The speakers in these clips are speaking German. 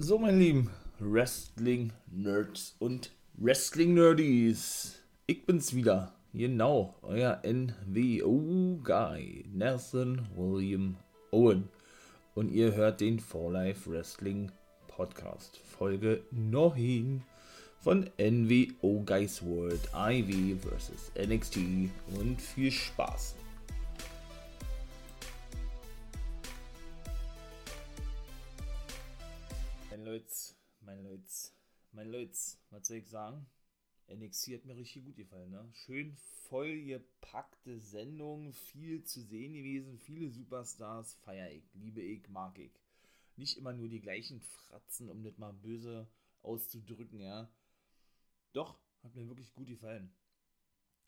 So, meine lieben Wrestling-Nerds und Wrestling-Nerdies. Ich bin's wieder. Genau, euer NWO-Guy, Nathan William Owen. Und ihr hört den For Life Wrestling Podcast, Folge 9 von NWO Guys World, IV vs. NXT. Und viel Spaß. Mein Leute, mein Leute, was soll ich sagen? NXT hat mir richtig gut gefallen, ne? Schön vollgepackte Sendung, viel zu sehen gewesen, viele Superstars, feier ich, liebe ich, mag ich. Nicht immer nur die gleichen Fratzen, um das mal böse auszudrücken, ja. Doch, hat mir wirklich gut gefallen.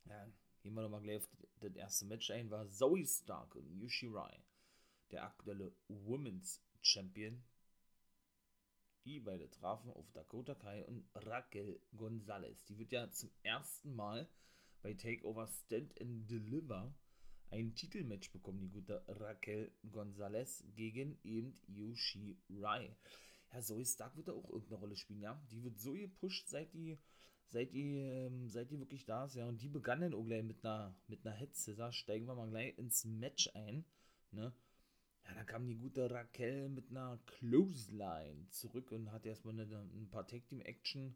Ja, gehen wir nochmal gleich auf das erste Match ein, war Zoe Stark und Yushi Rai, der aktuelle Women's Champion, die beide trafen auf Dakota Kai und Raquel Gonzalez. Die wird ja zum ersten Mal bei Takeover Stand and Deliver ein Titelmatch bekommen, die gute Raquel Gonzalez gegen eben Yushi Rai. Ja, Zoe Stark wird da auch irgendeine Rolle spielen, ja. Die wird so gepusht, seit die, seit die, ähm, seit die wirklich da ist, ja. Und die begann dann auch gleich mit einer, mit einer Head Scissor. Steigen wir mal gleich ins Match ein, ne. Ja, dann kam die gute Raquel mit einer Clothesline zurück und hatte erstmal eine, ein paar Tag Team Action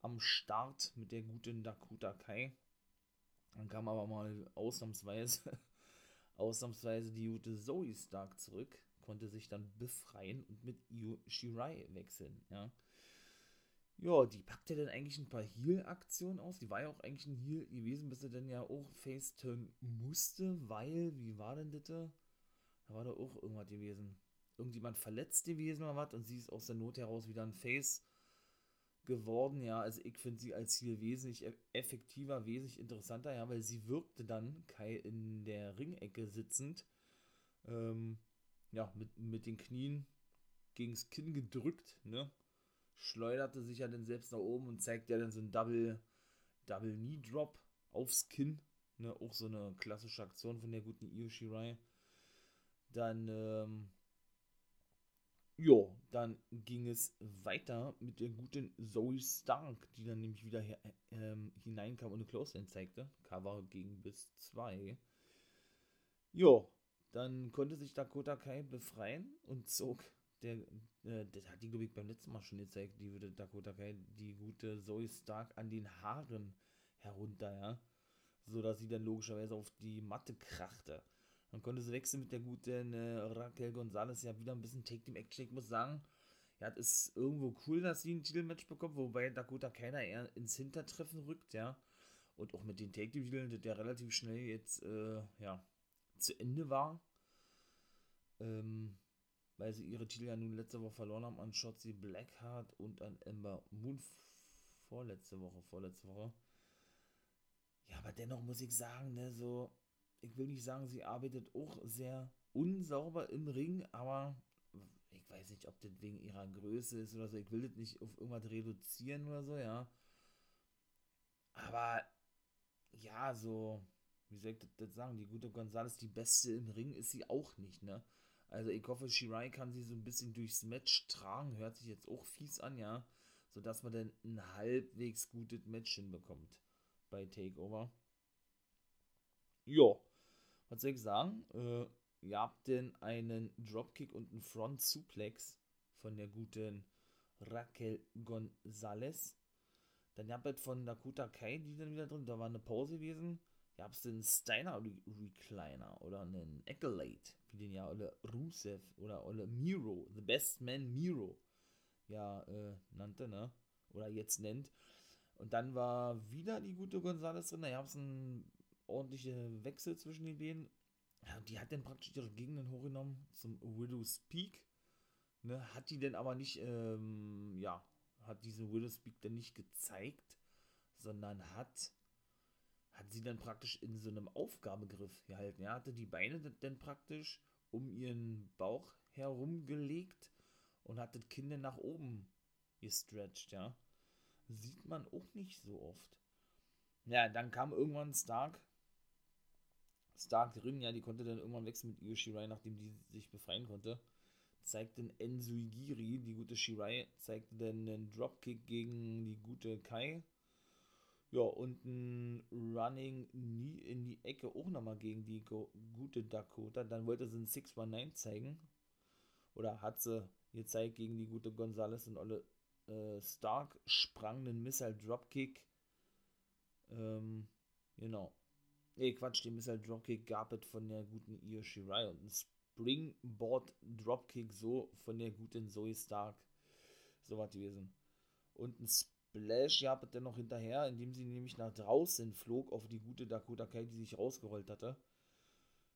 am Start mit der guten Dakota Kai. Dann kam aber mal ausnahmsweise, ausnahmsweise die gute Zoe Stark zurück, konnte sich dann befreien und mit Io Shirai wechseln, ja. Ja, die packte dann eigentlich ein paar Heal-Aktionen aus. Die war ja auch eigentlich ein Heal gewesen, bis sie dann ja auch Face-Turn musste, weil, wie war denn das? Da war doch auch irgendwas gewesen. Irgendjemand verletzt gewesen oder was und sie ist aus der Not heraus wieder ein Face geworden, ja. Also ich finde sie als Ziel wesentlich effektiver, wesentlich interessanter, ja, weil sie wirkte dann Kai in der Ringecke sitzend, ähm, ja, mit, mit den Knien gegens Kinn gedrückt, ne. Schleuderte sich ja dann selbst nach oben und zeigt ja dann so ein Double, Double Knee Drop aufs Kinn, ne. Auch so eine klassische Aktion von der guten Io Shirai. Dann, ähm, ja, dann ging es weiter mit der guten Zoe Stark, die dann nämlich wieder her, ähm, hineinkam und eine Close zeigte. Cover ging bis 2. Ja, dann konnte sich Dakota Kai befreien und zog der, äh, das hat die, glaube ich, beim letzten Mal schon gezeigt, die würde Dakota Kai, die gute Zoe Stark an den Haaren herunter, ja. So dass sie dann logischerweise auf die Matte krachte. Dann konnte sie wechseln mit der guten äh, Raquel Gonzalez. Ja, wieder ein bisschen Take-Team-Action. Ich muss sagen, ja, es ist irgendwo cool, dass sie ein Titelmatch bekommt, wobei Dakota keiner eher ins Hintertreffen rückt, ja. Und auch mit den Take-Team-Titeln, der relativ schnell jetzt, äh, ja, zu Ende war. Ähm, weil sie ihre Titel ja nun letzte Woche verloren haben an Shotzi Blackheart und an Ember Moon vorletzte Woche, vorletzte Woche. Ja, aber dennoch muss ich sagen, ne, so, ich will nicht sagen, sie arbeitet auch sehr unsauber im Ring, aber ich weiß nicht, ob das wegen ihrer Größe ist oder so. Ich will das nicht auf irgendwas reduzieren oder so, ja. Aber ja, so, wie soll ich das, sagen? Die gute Gonzales, die beste im Ring ist sie auch nicht, ne? Also ich hoffe, Shirai kann sie so ein bisschen durchs Match tragen. Hört sich jetzt auch fies an, ja. Sodass man dann ein halbwegs gutes Match hinbekommt bei Takeover. Ja, was soll ich sagen? Äh, ihr habt denn einen Dropkick und einen Front Suplex von der guten Raquel Gonzalez. Dann habt ihr von Dakota Kai, die dann wieder drin, da war eine Pause gewesen. Ihr habt den Steiner Recliner oder einen Accolade, wie den ja oder Rusev oder oder Miro, The Best Man Miro, ja, äh, nannte, ne? Oder jetzt nennt. Und dann war wieder die gute Gonzalez drin. Da gab es einen ordentliche Wechsel zwischen den beiden. Ja, die hat dann praktisch ihre Gegenden hochgenommen zum Widow's Peak. Ne, hat die denn aber nicht, ähm, ja, hat diese Widow's Peak dann nicht gezeigt, sondern hat, hat sie dann praktisch in so einem Aufgabegriff gehalten. Er hatte die Beine dann praktisch um ihren Bauch herumgelegt und hat das Kind dann nach oben gestretched, ja. Sieht man auch nicht so oft. Ja, dann kam irgendwann Stark Stark drin, ja, die konnte dann irgendwann wechseln mit Io Shirai, nachdem die sich befreien konnte. zeigte den Ensuigiri, die gute Shirai, zeigte dann einen Dropkick gegen die gute Kai. Ja, und ein Running nie in die Ecke auch nochmal gegen die gute Dakota. Dann wollte sie einen 619 zeigen. Oder hat sie gezeigt gegen die gute Gonzales und alle äh, Stark sprang den Missile Dropkick. Ähm, genau. Nee, Quatsch, den Missile Dropkick gab es von der guten Io Shirai und ein Springboard Dropkick so von der guten Zoe Stark. So was gewesen. Und ein Splash gab es dann noch hinterher, indem sie nämlich nach draußen flog auf die gute Dakota Kai, die sich rausgerollt hatte.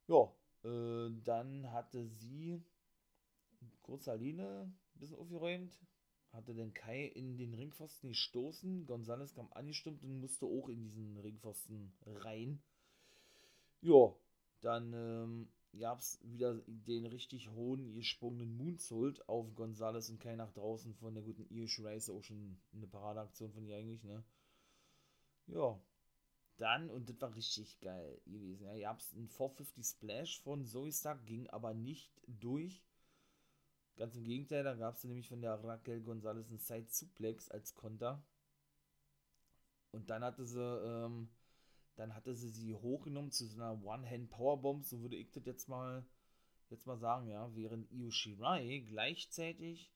Ja, äh, dann hatte sie kurze Linie, ein bisschen aufgeräumt, hatte den Kai in den Ringpfosten gestoßen. Gonzales kam angestimmt und musste auch in diesen Ringpfosten rein. Ja, dann ähm, gab es wieder den richtig hohen gesprungenen Moonsault auf Gonzales und Kai nach draußen von der guten Irish Race. Auch schon eine Paradeaktion von ihr eigentlich, ne? Ja. Dann, und das war richtig geil gewesen, ja, gab es einen 450 Splash von Zoe Stark, ging aber nicht durch. Ganz im Gegenteil, da gab es nämlich von der Raquel Gonzalez einen Side Suplex als Konter. Und dann hatte sie, ähm, dann hatte sie sie hochgenommen zu so einer One-Hand-Powerbomb, so würde ich das jetzt mal, jetzt mal sagen, ja, während Io Shirai gleichzeitig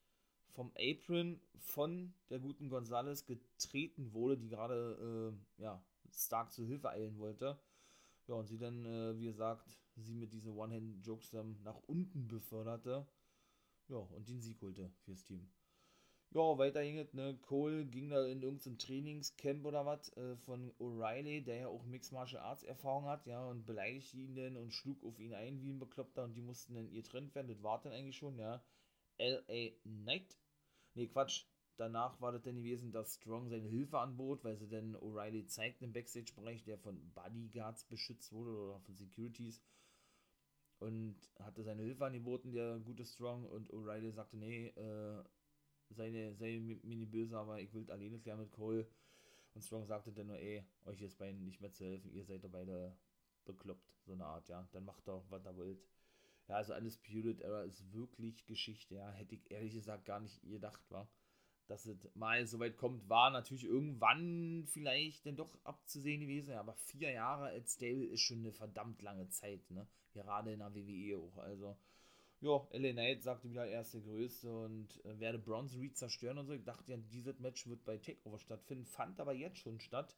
vom Apron von der guten Gonzalez getreten wurde, die gerade, äh, ja, Stark zu Hilfe eilen wollte. Ja, und sie dann, äh, wie gesagt, sie mit diesen One-Hand-Jokes dann nach unten beförderte ja, und den Sieg holte fürs Team. Ja, weiter ging es, ne? Cole ging da in irgendein Trainingscamp oder was äh, von O'Reilly, der ja auch Mixed Martial Arts Erfahrung hat, ja, und beleidigte ihn dann und schlug auf ihn ein wie ein Bekloppter und die mussten dann ihr trennt werden. Das war dann eigentlich schon, ja. L.A. Knight. Ne, Quatsch. Danach war das dann gewesen, dass Strong seine Hilfe anbot, weil sie dann O'Reilly zeigt im Backstage-Bereich, der von Bodyguards beschützt wurde oder von Securities und hatte seine Hilfe angeboten, der gute Strong, und O'Reilly sagte, nee, äh, seine, sei mini böse, aber ich will alleine klären mit Cole. Und Strong sagte dann nur, ey, euch ist beiden nicht mehr zu helfen, ihr seid doch beide bekloppt, so eine Art, ja. Dann macht doch, was ihr wollt. Ja, also Undisputed Era ist wirklich Geschichte, ja. Hätte ich ehrlich gesagt gar nicht gedacht, war. Dass es mal so weit kommt, war natürlich irgendwann vielleicht dann doch abzusehen gewesen, ja, aber vier Jahre als Stable ist schon eine verdammt lange Zeit, ne? Gerade in der WWE auch. Also, ja, LA Knight sagte wieder, er ist der Größte und äh, werde Bronze Reed zerstören und so. Ich dachte ja, dieses Match wird bei Takeover stattfinden, fand aber jetzt schon statt.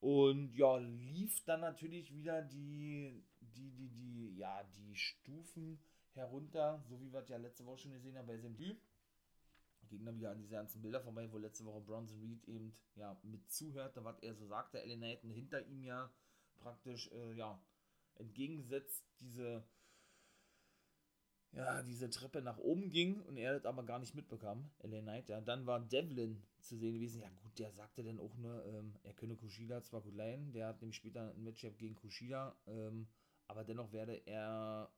Und ja, lief dann natürlich wieder die, die, die, die, ja, die Stufen herunter, so wie wir es ja letzte Woche schon gesehen haben bei Debüt. Ging dann wieder an diese ganzen Bilder vorbei, wo letzte Woche Bronson Reed eben ja, mit zuhörte, was er so sagte. Ellen Knight hinter ihm ja praktisch äh, ja, entgegengesetzt diese, ja, diese Treppe nach oben ging und er das aber gar nicht mitbekam, LA Knight, ja. Dann war Devlin zu sehen gewesen. Ja, gut, der sagte dann auch nur, ähm, er könne Kushida zwar gut leihen, der hat nämlich später ein Matchup gegen Kushida, ähm, aber dennoch werde er,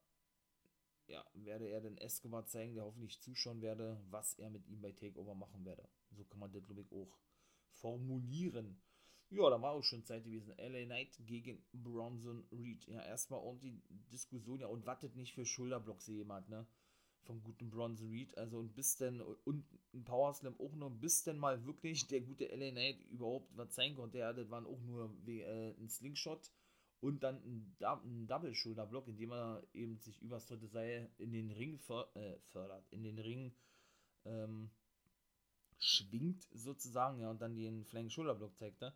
ja, werde er den Escobar zeigen, der hoffentlich zuschauen werde, was er mit ihm bei Takeover machen werde. So kann man das, glaube ich, auch formulieren. Ja, da war auch schon Zeit gewesen. LA Knight gegen Bronson Reed. Ja, erstmal ordentlich Diskussion. Ja, und wartet nicht für Schulterblocks jemand, ne? Vom guten Bronson Reed. Also, und bis denn, und ein Power Slam auch noch, bis denn mal wirklich der gute LA Knight überhaupt was sein konnte. Ja, das waren auch nur wie, äh, ein Slingshot und dann ein, ein Double Schulterblock, indem er eben sich übers dritte Seil in den Ring för äh, fördert. In den Ring, ähm, schwingt sozusagen, ja, und dann den Flank Schulterblock zeigt, ne?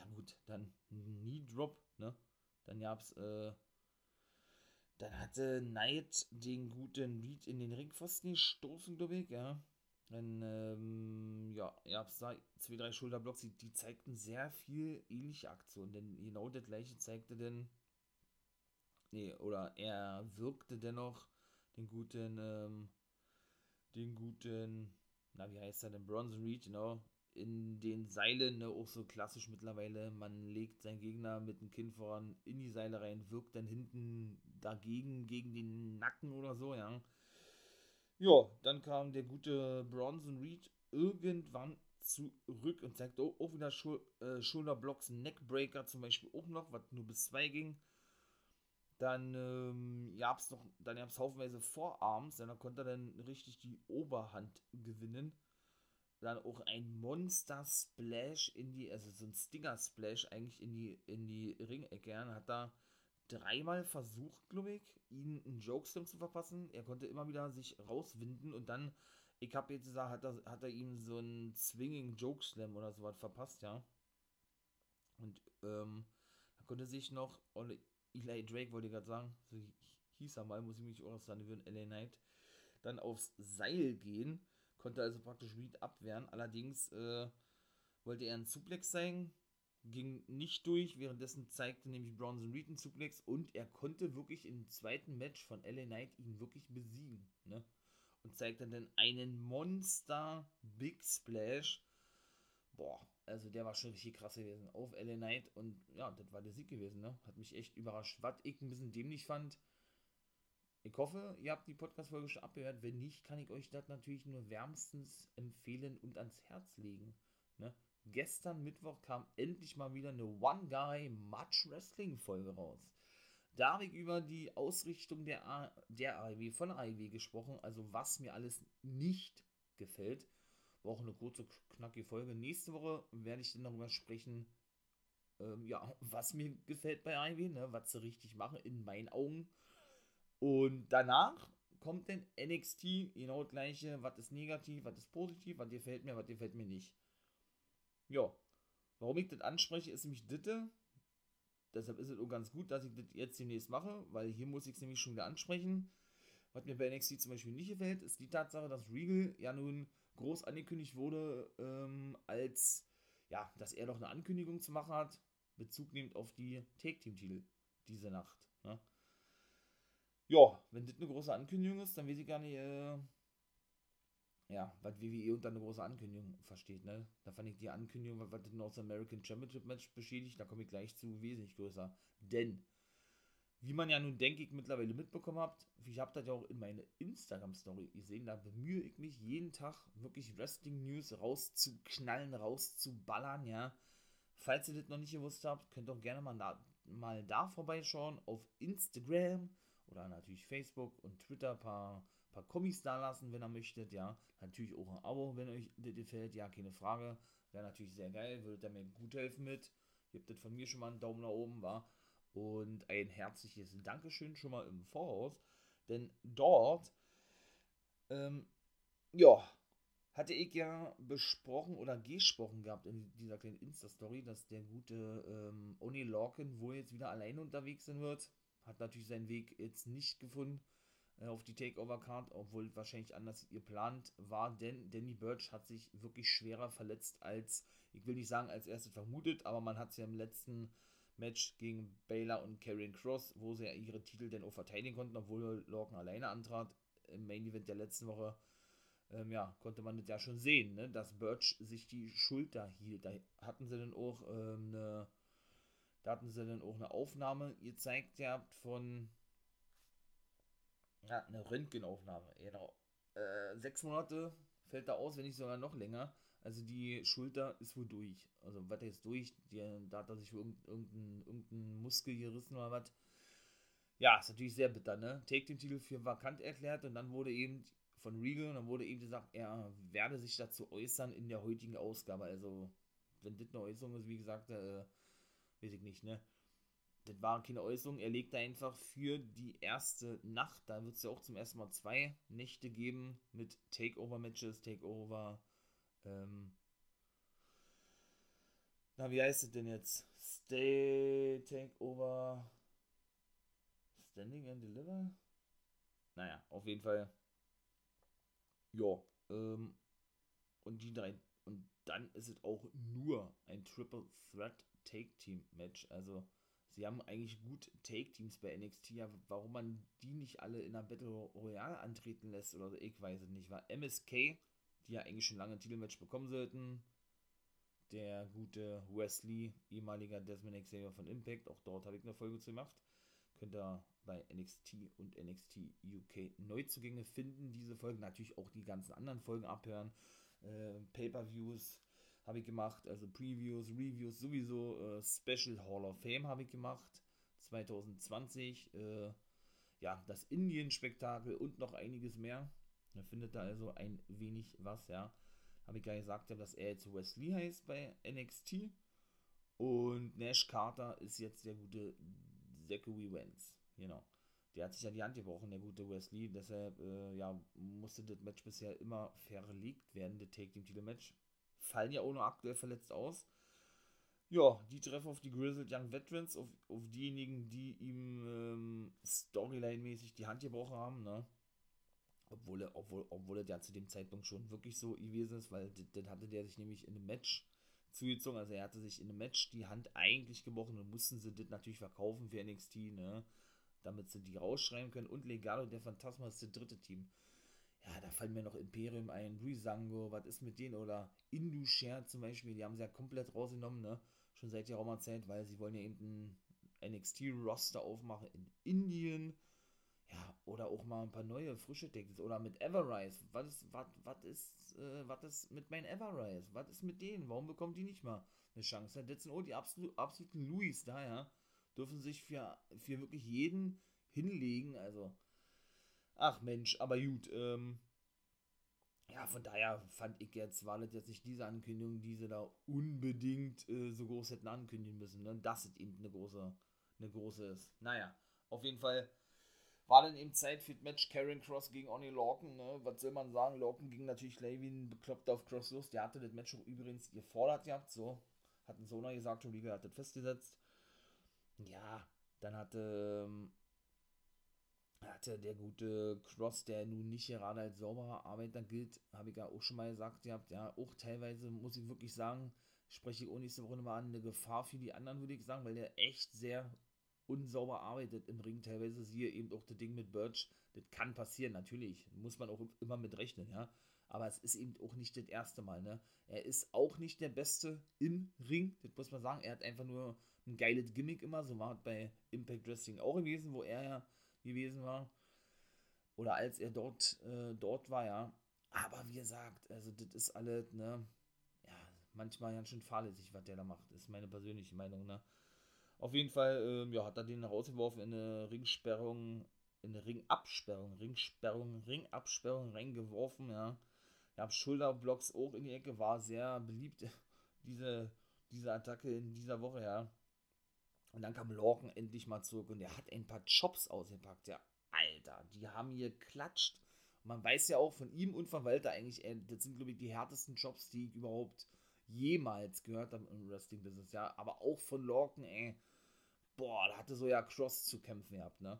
Ja gut, dann Knee Drop, ne? Dann gab's, äh, dann hatte Knight den guten Reed in den Ringpfosten gestoßen, glaube ich, ja. Dann, ähm, ja, gab's da zwei, drei Schulterblocks, die, die zeigten sehr viel ähnliche Aktionen, denn genau das gleiche zeigte denn, nee, oder er wirkte dennoch den guten, ähm, den guten, na, wie heißt er denn, Bronze Reed, genau, in den Seilen, ne, auch so klassisch mittlerweile, man legt seinen Gegner mit dem Kinn voran in die Seile rein, wirkt dann hinten dagegen, gegen den Nacken oder so, ja. Ja, dann kam der gute Bronson Reed irgendwann zurück und zeigte auch, auch wieder Schul äh, Schulterblocks, Neckbreaker zum Beispiel auch noch, was nur bis zwei ging. Dann ähm, gab es noch, dann gab es haufenweise Vorarms, dann konnte er dann richtig die Oberhand gewinnen. Dann auch ein Monster Splash in die, also so ein Stinger Splash eigentlich in die, in die Ringecke. Er hat da dreimal versucht, glaube ich, ihn einen Jokeslam zu verpassen. Er konnte immer wieder sich rauswinden und dann, ich habe jetzt gesagt, hat er, hat er ihm so einen Swinging Jokeslam oder sowas verpasst, ja. Und ähm, da konnte sich noch, Eli Drake wollte ich gerade sagen, so hieß er mal, muss ich mich auch sagen, würden LA Knight, dann aufs Seil gehen, konnte also praktisch Reed abwehren. Allerdings äh, wollte er einen Suplex zeigen, ging nicht durch, währenddessen zeigte nämlich Bronson Reed einen Suplex und er konnte wirklich im zweiten Match von LA Knight ihn wirklich besiegen, ne? Und zeigte dann einen Monster Big Splash. Boah, also der war schon richtig krass gewesen auf LA Knight und ja, das war der Sieg gewesen, ne? Hat mich echt überrascht. Was ich ein bisschen dämlich fand, ich hoffe, ihr habt die Podcast-Folge schon abgehört. Wenn nicht, kann ich euch das natürlich nur wärmstens empfehlen und ans Herz legen. Ne? Gestern Mittwoch kam endlich mal wieder eine One-Guy-Much-Wrestling-Folge raus. Da habe ich über die Ausrichtung der, A der AEW von AEW gesprochen, also was mir alles nicht gefällt. War auch eine kurze, knackige Folge. Nächste Woche werde ich dann darüber sprechen, ähm, ja, was mir gefällt bei AEW, ne, was sie richtig machen, in meinen Augen. Und danach kommt dann NXT, genau das gleiche, was ist negativ, was ist positiv, was gefällt mir, was gefällt mir nicht. Ja, warum ich das anspreche, ist nämlich Ditte. Deshalb ist es auch ganz gut, dass ich das jetzt demnächst mache, weil hier muss ich es nämlich schon wieder ansprechen. Was mir bei NXT zum Beispiel nicht gefällt, ist die Tatsache, dass Regal ja nun groß angekündigt wurde, ähm, als ja, dass er doch eine Ankündigung zu machen hat, Bezug nehmend auf die Take-Team-Titel diese Nacht. Ne? Ja, wenn das eine große Ankündigung ist, dann weiß ich gar nicht, äh, ja, was WWE unter eine große Ankündigung versteht, ne? Da fand ich die Ankündigung, was, das North American Championship Match beschädigt, da komme ich gleich zu, wesentlich größer. Denn wie man ja nun, denke ich, mittlerweile mitbekommen habt, ich habe das ja auch in meine Instagram-Story gesehen, da bemühe ich mich jeden Tag wirklich Wrestling-News rauszuknallen, rauszuballern, ja. Falls ihr das noch nicht gewusst habt, könnt auch gerne mal da, mal da vorbeischauen auf Instagram oder natürlich Facebook und Twitter ein paar, paar Kommis da lassen, wenn ihr möchtet, ja. Natürlich auch ein Abo, wenn euch das gefällt, ja, keine Frage. Wäre natürlich sehr geil, würdet ihr mir gut helfen mit. Ihr habt das von mir schon mal einen Daumen nach oben, war. Und ein herzliches Dankeschön schon mal im Voraus. Denn dort, ähm, ja, hatte ich ja besprochen oder gesprochen gehabt in dieser kleinen Insta-Story, dass der gute ähm, Oni Lorcan wohl jetzt wieder alleine unterwegs sein wird. Hat natürlich seinen Weg jetzt nicht gefunden äh, auf die Takeover-Card, obwohl wahrscheinlich anders geplant war, denn Danny Birch hat sich wirklich schwerer verletzt als, ich will nicht sagen als erstes vermutet, aber man hat es ja im letzten Match gegen Baylor und Karrion Cross, wo sie ja ihre Titel dann auch verteidigen konnten, obwohl Lorcan alleine antrat. Im Main Event der letzten Woche, ähm, ja, konnte man das ja schon sehen, ne, dass Birch sich die Schulter hielt. Da hatten sie dann auch ähm, eine, da hatten sie dann auch eine Aufnahme gezeigt gehabt von, ja, eine Röntgenaufnahme, genau. Äh, sechs Monate fällt da aus, wenn nicht sogar noch länger. Also die Schulter ist wohl durch. Also was jetzt durch, die, da hat er sich irgendein, irgendein Muskel gerissen oder was. Ja, ist natürlich sehr bitter, ne? Take den Titel für vakant erklärt und dann wurde eben von Regal und dann wurde eben gesagt, er werde sich dazu äußern in der heutigen Ausgabe. Also, wenn das eine Äußerung ist, wie gesagt, äh, weiß ich nicht, ne? Das war keine Äußerung. Er legte einfach für die erste Nacht, da wird es ja auch zum ersten Mal zwei Nächte geben mit Takeover-Matches, Takeover ähm, na, wie heißt es denn jetzt? Stay, Takeover, Standing and Deliver? Naja, auf jeden Fall. Ja, ähm, und die drei. Und dann ist es auch nur ein Triple Threat Take Team Match. Also, sie haben eigentlich gut Take Teams bei NXT. Ja, warum man die nicht alle in der Battle Royale antreten lässt oder so, ich weiß es nicht. War MSK die ja eigentlich schon lange ein Titelmatch bekommen sollten. Der gute Wesley, ehemaliger Desmond Xavier von Impact, auch dort habe ich eine Folge zu gemacht. Könnt ihr bei NXT und NXT UK Neuzugänge finden. Diese Folgen natürlich auch die ganzen anderen Folgen abhören. Äh, Pay-per-Views habe ich gemacht, also Previews, Reviews, sowieso äh, Special Hall of Fame habe ich gemacht. 2020, äh, ja, das Indien-Spektakel und noch einiges mehr. Da findet da also ein wenig was, ja. Habe ich ja gesagt, dass er jetzt Wesley heißt bei NXT. Und Nash Carter ist jetzt der gute Zachary Wentz. Genau. Der hat sich ja die Hand gebrochen, der gute Wesley. Deshalb äh, ja, musste das Match bisher immer verlegt werden, das Take Team Titel Match. Fallen ja auch noch aktuell verletzt aus. Ja, die treffen auf die Grizzled Young Veterans, auf, auf diejenigen, die ihm ähm, Storyline-mäßig die Hand gebrochen haben, ne? Obwohl er, obwohl, obwohl er ja zu dem Zeitpunkt schon wirklich so gewesen ist, weil dann hatte der sich nämlich in einem Match zugezogen. Also er hatte sich in einem Match die Hand eigentlich gebrochen und mussten sie das natürlich verkaufen für NXT, ne? Damit sie die rausschreiben können. Und Legado der Phantasma ist das dritte Team. Ja, da fallen mir noch Imperium ein, Brisango, was ist mit denen? Oder Indushare zum Beispiel, die haben sie ja komplett rausgenommen, ne? Schon seit geraumer Zeit, weil sie wollen ja eben ein NXT-Roster aufmachen in Indien ja, oder auch mal ein paar neue, frische Texte. Oder mit Everrise. Was ist, was, was ist, äh, was ist mit meinen Everrise? Was ist mit denen? Warum bekommen die nicht mal eine Chance? Das sind auch die absolut, absoluten Louis da, ja. Dürfen sich für, für wirklich jeden hinlegen. Also, ach Mensch, aber gut, ähm, ja, von daher fand ich jetzt, war das jetzt nicht diese Ankündigung, die sie da unbedingt äh, so groß hätten ankündigen müssen, ne? dass es eben eine große, eine große ist. Naja, auf jeden Fall war dann eben Zeit für das Match Karen Cross gegen Oni Lorcan. Ne? Was soll man sagen? Lorcan ging natürlich gleich wie ein Bekloppter auf Cross los. Der hatte das Match auch übrigens gefordert gehabt. So hat ein Sona gesagt, Liga hat das festgesetzt. Ja, dann hatte, ähm, hatte der gute Cross, der nun nicht gerade als sauberer Arbeiter gilt, habe ich ja auch schon mal gesagt gehabt. Ja, auch teilweise muss ich wirklich sagen, spreche ich auch nächste Woche nochmal an, eine Gefahr für die anderen, würde ich sagen, weil der echt sehr unsauber arbeitet im Ring teilweise, siehe eben auch das Ding mit Birch, das kann passieren, natürlich, muss man auch immer mit rechnen, ja, aber es ist eben auch nicht das erste Mal, ne, er ist auch nicht der Beste im Ring, das muss man sagen, er hat einfach nur ein geiles Gimmick immer, so war es bei Impact Wrestling auch gewesen, wo er ja gewesen war, oder als er dort, äh, dort war, ja, aber wie gesagt, also das ist alles, ne, ja, manchmal ganz schön fahrlässig, was der da macht, ist meine persönliche Meinung, ne, auf jeden Fall, ähm, ja, hat er den rausgeworfen in eine Ringsperrung, in eine Ringabsperrung, Ringsperrung, Ringabsperrung reingeworfen, ja. Ja, Schulterblocks auch in die Ecke, war sehr beliebt, diese, diese Attacke in dieser Woche, ja. Und dann kam Lorcan endlich mal zurück und er hat ein paar Chops ausgepackt, ja. Alter, die haben hier klatscht. Man weiß ja auch von ihm und von Walter eigentlich, ey, das sind, glaube ich, die härtesten Jobs, die ich überhaupt jemals gehört habe im Wrestling-Business, ja. Aber auch von Lorcan, ey boah, da hatte so ja Cross zu kämpfen gehabt, ne?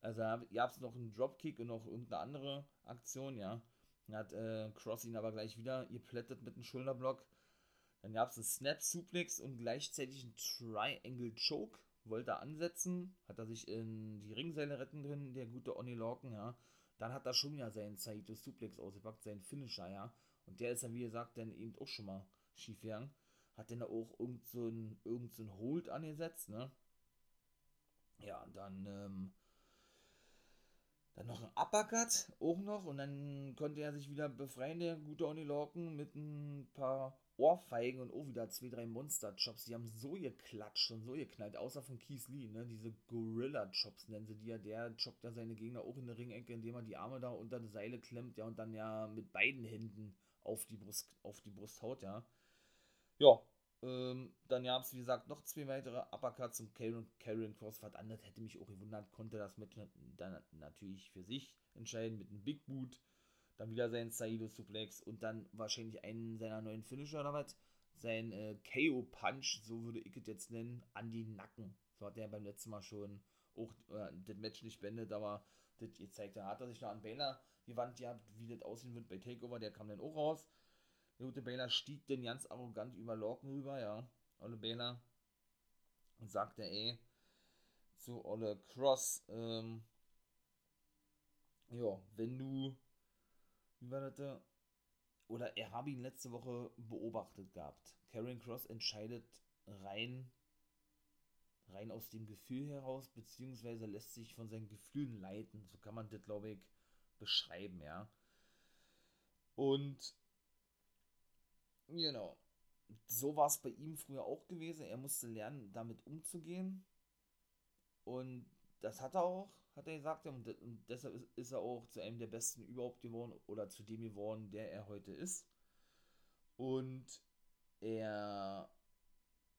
Also da gab es noch einen Dropkick und noch irgendeine andere Aktion, ja. Dann hat äh, Cross ihn aber gleich wieder geplättet mit einem Schulterblock. Dann gab es einen Snap Suplex und gleichzeitig einen Triangle Choke. Wollte er ansetzen, hat er sich in die Ringseile retten drin, der gute Oni Lorcan, ja. Dann hat er schon wieder seinen Saito Suplex ausgepackt, seinen Finisher, ja. Und der ist dann, wie gesagt, dann eben auch schon mal schief gegangen. Hat dann auch irgend so irgend so Hold angesetzt, ne? Ja, und dann, ähm, dann noch ein Uppercut, auch noch, und dann konnte er sich wieder befreien, der gute Oni Lorcan, mit ein paar Ohrfeigen und auch wieder zwei, drei Monster-Chops. Die haben so geklatscht und so geknallt, außer von Keith Lee, ne? Diese Gorilla-Chops nennen sie die ja. Der choppt ja seine Gegner auch in der Ringecke, indem er die Arme da unter die Seile klemmt, ja, und dann ja mit beiden Händen auf die Brust, auf die Brust haut, ja. Ja, ähm, dann gab es, wie gesagt, noch zwei weitere Uppercuts und Karen, Karen Cross anderes hätte mich auch gewundert, konnte das mit dann natürlich für sich entscheiden mit einem Big Boot, dann wieder sein Saido Suplex und dann wahrscheinlich einen seiner neuen Finisher oder was, sein äh, KO Punch, so würde ich es jetzt nennen, an die Nacken. So hat er beim letzten Mal schon auch äh, das Match nicht beendet, aber das gezeigt. Da hat er sich noch an Baylor gewandt gehabt, wie das aussehen wird bei Takeover, der kam dann auch raus. Gute Baylor stieg dann ganz arrogant über Lorcan rüber, ja. Olle Baylor. Und sagte, ey, zu Olle Cross, ähm, ja, wenn du, wie war das da? Oder er habe ihn letzte Woche beobachtet gehabt. Karen Cross entscheidet rein, rein aus dem Gefühl heraus, beziehungsweise lässt sich von seinen Gefühlen leiten. So kann man das, glaube ich, beschreiben, ja. Und Genau. So war es bei ihm früher auch gewesen. Er musste lernen, damit umzugehen. und das hat er auch, hat er gesagt, und, und deshalb ist, ist, er auch zu einem der besten überhaupt geworden oder zu dem geworden, der er heute ist. Und er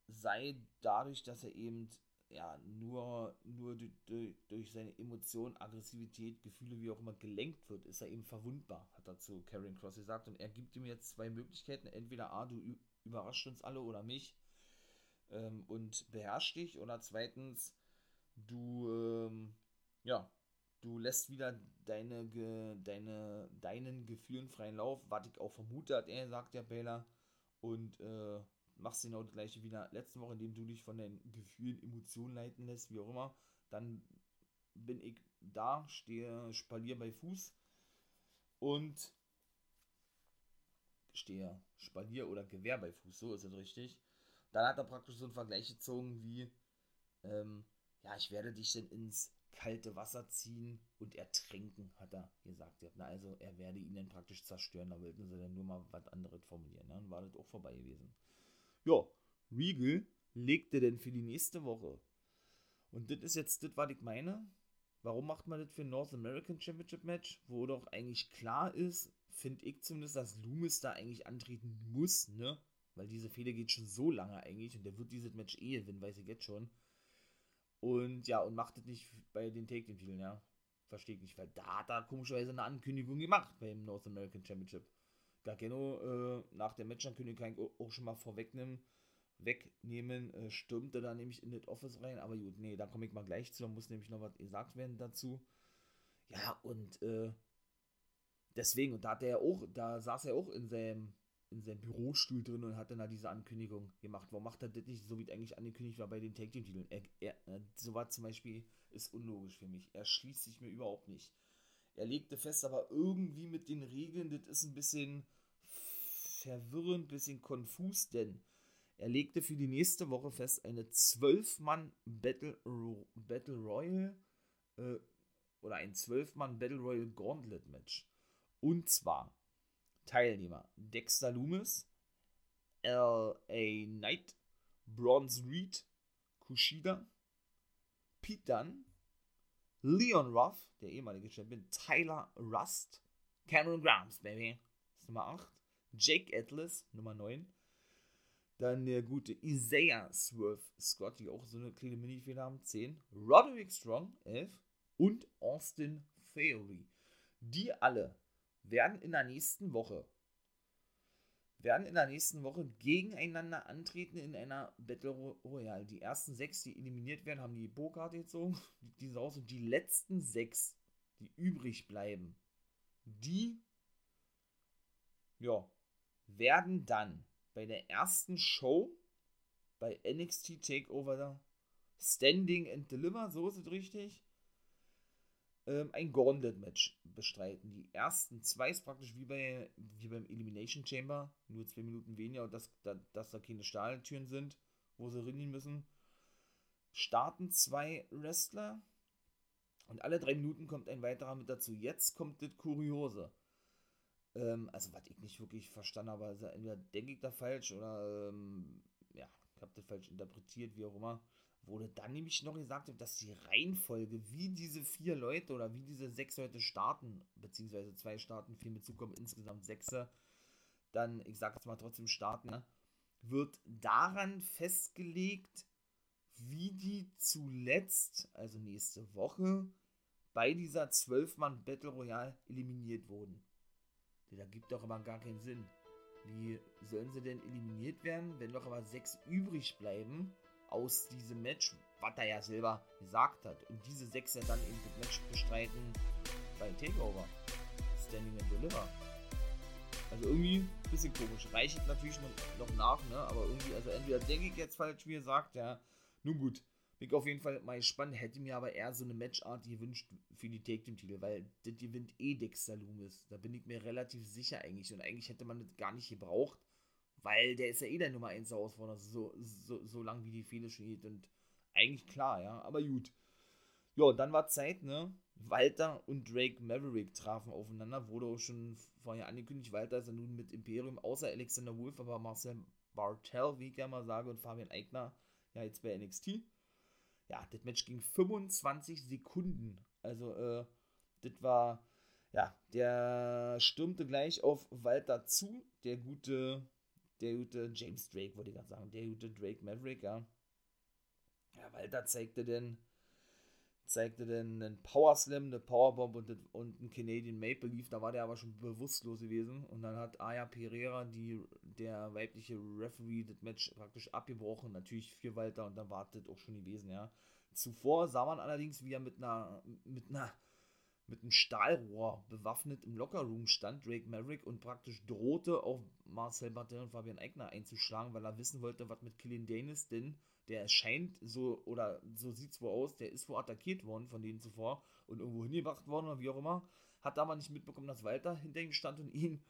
sei dadurch, dass er eben ja, nur, nur durch, durch seine Emotionen, Aggressivität, Gefühle, wie auch immer, gelenkt wird, ist er eben verwundbar, hat er zu Karen Cross gesagt. Und er gibt ihm jetzt zwei Möglichkeiten. Entweder A, du überrascht uns alle oder mich ähm, und beherrscht dich. Oder zweitens, du, ähm, ja, du lässt wieder deine, deine, deinen Gefühlen freien Lauf, was ich auch vermute, hat er gesagt, der Baylor. Und äh, machst genau das gleiche wie in der letzten Woche, indem du dich von deinen Gefühlen, Emotionen leiten lässt, wie auch immer. Dann bin ich da, stehe Spalier bei Fuß und stehe Spalier oder Gewehr bei Fuß, so ist es richtig. Dann hat er praktisch so einen Vergleich gezogen wie, ähm, ja, ich werde dich denn ins kalte Wasser ziehen und ertränken, hat er gesagt. Na, also er werde ihn dann praktisch zerstören, da wollten sie dann nur mal was anderes formulieren. Ne? Dann war das auch vorbei gewesen. Ja, Regal legte denn für die nächste Woche. Und das ist jetzt das, was ich meine. Warum macht man das für ein North American Championship Match, wo doch eigentlich klar ist, finde ich zumindest, dass Loomis da eigentlich antreten muss, ne? Weil diese Fehler geht schon so lange eigentlich und der wird dieses Match eh gewinnen, weiß ich jetzt schon. Und ja, und macht das nicht bei den Take Team Titeln, ja. Verstehe ich nicht, weil da hat er komischerweise eine Ankündigung gemacht beim North American Championship. Gargano äh, nach der Matchankündigung kann ich auch schon mal vorwegnehmen, wegnehmen, äh, stürmte da nämlich in das Office rein, aber gut, nee, da komme ich mal gleich zu, da muss nämlich noch was gesagt werden dazu. Ja, und äh, deswegen, und da hat er auch, da saß er auch in seinem, in seinem Bürostuhl drin und hat dann da diese Ankündigung gemacht. Warum macht er das nicht, so wie es eigentlich angekündigt war bei den Tag Team Titeln? Er, äh, so was zum Beispiel ist unlogisch für mich. Er schließt sich mir überhaupt nicht. Er legte fest, aber irgendwie mit den Regeln, das ist ein bisschen verwirrend, bisschen konfus, denn er legte für die nächste Woche fest eine 12-Mann Battle, Battle Royal äh, oder ein 12-Mann Battle Royal Gauntlet Match. Und zwar Teilnehmer Dexter Loomis, L.A. Knight, Bronze Reed, Kushida, Pete Dunne, Leon Ruff, der ehemalige Champion, Tyler Rust, Cameron Grimes, Baby, das ist Nummer 8, Jake Atlas, Nummer 9. Dann der gute Isaiah Swerve Scott, die auch so eine kleine Mini-Fehler haben, 10. Roderick Strong, 11. Und Austin Theory. Die alle werden in der nächsten Woche werden in der nächsten Woche gegeneinander antreten in einer Battle Royale. Die ersten sechs, die eliminiert werden, haben die Bo-Karte gezogen. Die, die und die letzten sechs, die übrig bleiben, die ja, werden dann bei der ersten Show bei NXT Takeover Standing and Deliver, so ist es richtig, ähm, ein Gauntlet-Match bestreiten. Die ersten zwei ist praktisch wie, bei, wie beim Elimination Chamber, nur zwei Minuten weniger dass, da, dass da keine Stahltüren sind, wo sie rennen müssen. Starten zwei Wrestler und alle drei Minuten kommt ein weiterer mit dazu. Jetzt kommt das Kuriose. Ähm, also, was ich nicht wirklich verstanden habe, also entweder denke ich da falsch oder ähm, ja, ich habe das falsch interpretiert, wie auch immer. Wurde dann nämlich noch gesagt, dass die Reihenfolge, wie diese vier Leute oder wie diese sechs Leute starten, beziehungsweise zwei starten, vier mit zukommen, insgesamt sechse, dann, ich sage jetzt mal trotzdem starten, ne, wird daran festgelegt, wie die zuletzt, also nächste Woche, bei dieser 12-Mann Battle Royale eliminiert wurden. Das ergibt doch aber gar keinen Sinn. Wie sollen sie denn eliminiert werden, wenn doch aber sechs übrig bleiben aus diesem Match, was er ja selber gesagt hat. Und diese sechs ja dann eben das Match bestreiten bei Takeover. Standing and Deliver. Also irgendwie ein bisschen komisch. Reicht natürlich noch, noch nach, ne? Aber irgendwie, also entweder denke ich jetzt falsch, wie er sagt, ja. Nun gut. Bin ich auf jeden Fall mal gespannt. Hätte mir aber eher so eine Matchart gewünscht für die Take Team Titel, weil das gewinnt eh Dexter Loomis. Da bin ich mir relativ sicher eigentlich. Und eigentlich hätte man das gar nicht gebraucht, weil der ist ja eh der Nummer 1 Herausforderer, so, so, so lang wie die Fehler steht. Und eigentlich klar, ja. Aber gut. Ja, dann war Zeit, ne? Walter und Drake Maverick trafen aufeinander. Wurde auch schon vorher angekündigt. Walter ist ja nun mit Imperium, außer Alexander Wolf, aber Marcel Bartel, wie ich ja mal sage, und Fabian Eigner, ja, jetzt bei NXT. Ja, das Match ging 25 Sekunden. Also, äh, das war, ja, der stürmte gleich auf Walter zu, der gute, der gute James Drake, wollte ich gerade sagen, der gute Drake Maverick, ja. Ja, Walter zeigte denn, zeigte dann einen Power Slam, eine Powerbomb und, und einen Canadian Maple Leaf. Da war der aber schon bewusstlos gewesen. Und dann hat Aya Pereira, die, der weibliche Referee, das Match praktisch abgebrochen. Natürlich für Walter und dann war das auch schon gewesen, ja. Zuvor sah man allerdings, wie er mit einer, mit einer, mit einem Stahlrohr bewaffnet im Lockerroom stand, Drake Maverick, und praktisch drohte auf Marcel Martin und Fabian Eigner einzuschlagen, weil er wissen wollte, was mit Killian Danis denn der scheint so, oder so sieht es wohl aus, der ist wohl attackiert worden von denen zuvor und irgendwo hingebracht worden oder wie auch immer. Hat aber nicht mitbekommen, dass Walter hinter ihm stand und ihn,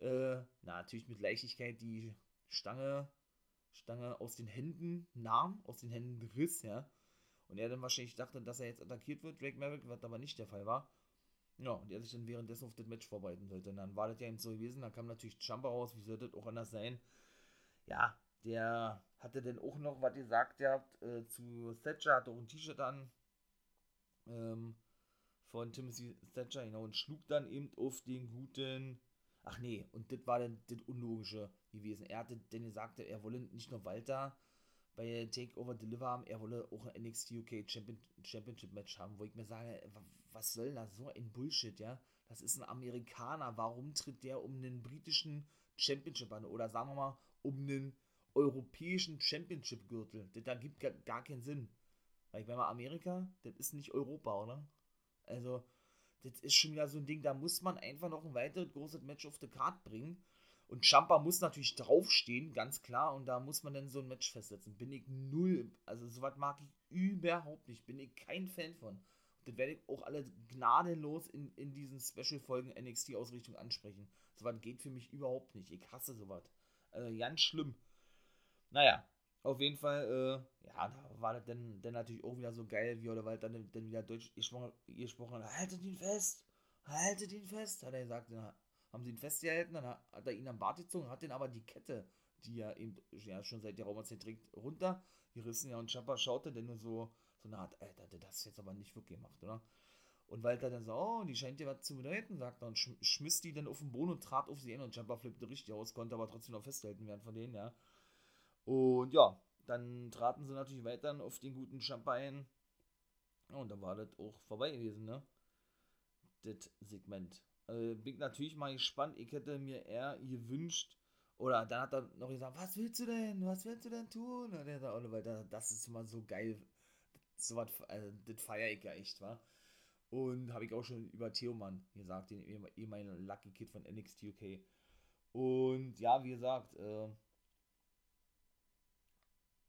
äh, na, natürlich mit Leichtigkeit die Stange, Stange aus den Händen nahm, aus den Händen riss, ja. Und er dann wahrscheinlich dachte, dass er jetzt attackiert wird, Drake Merrick, was aber nicht der Fall war. Ja, und er sich dann währenddessen auf das Match vorbereiten sollte. Und dann war das ja eben so gewesen, dann kam natürlich Jumper raus, wie sollte das auch anders sein? Ja, der hatte dann auch noch was gesagt gehabt äh, zu Thatcher, hat auch ein T-Shirt an ähm, von Timothy Thatcher, genau, und schlug dann eben auf den guten. Ach nee, und das war dann das Unlogische gewesen. Er hatte denn gesagt, er wolle nicht nur Walter bei Takeover Deliver haben, er wolle auch ein NXT UK Champion, Championship Match haben, wo ich mir sage, was soll das? So ein Bullshit, ja? Das ist ein Amerikaner. Warum tritt der um einen britischen Championship an? Oder sagen wir mal, um einen europäischen Championship-Gürtel. Das da gibt gar, gar keinen Sinn. Weil ich meine, Amerika, das ist nicht Europa, oder? Also, das ist schon wieder so ein Ding, da muss man einfach noch ein weiteres großes Match auf die Karte bringen. Und Champa muss natürlich draufstehen, ganz klar. Und da muss man dann so ein Match festsetzen. Bin ich null, also sowas mag ich überhaupt nicht. Bin ich kein Fan von. Und das werde ich auch alle gnadenlos in, in diesen Special-Folgen NXT-Ausrichtung ansprechen. Sowas geht für mich überhaupt nicht. Ich hasse sowas. Also ganz schlimm. Naja, auf jeden Fall, äh, ja, da war das dann, dann natürlich auch wieder so geil, wie oder weil dann, dann wieder Deutsch gesprochen, gesprochen hat, haltet ihn fest, haltet ihn fest, hat er gesagt, dann haben sie ihn festgehalten, dann hat er ihn am Bart gezogen, hat den aber die Kette, die er eben ja, schon seit der Raumerzeit trägt, runter gerissen, ja, und Champa schaute dann nur so, so eine Art, Alter, das du jetzt aber nicht wirklich gemacht, oder? Und Walter dann so, oh, die scheint dir was zu bedeuten, sagt er, und schmiss die dann auf den Boden und trat auf sie hin, und Champa flippte richtig aus, konnte aber trotzdem noch festhalten werden von denen, ja. Und ja, dann traten sie natürlich weiter auf den guten Champagne. und dann war das auch vorbei gewesen, ne? Das Segment. Also bin ich natürlich mal gespannt. Ich hätte mir eher gewünscht, oder dann hat er noch gesagt, was willst du denn? Was willst du denn tun? Und er sagt, Oliver, das ist immer so geil. So was, also, das feiere ich ja echt, wa? Und habe ich auch schon über Theoman gesagt, den ehemaligen Lucky Kid von NXT UK. Und ja, wie gesagt, äh,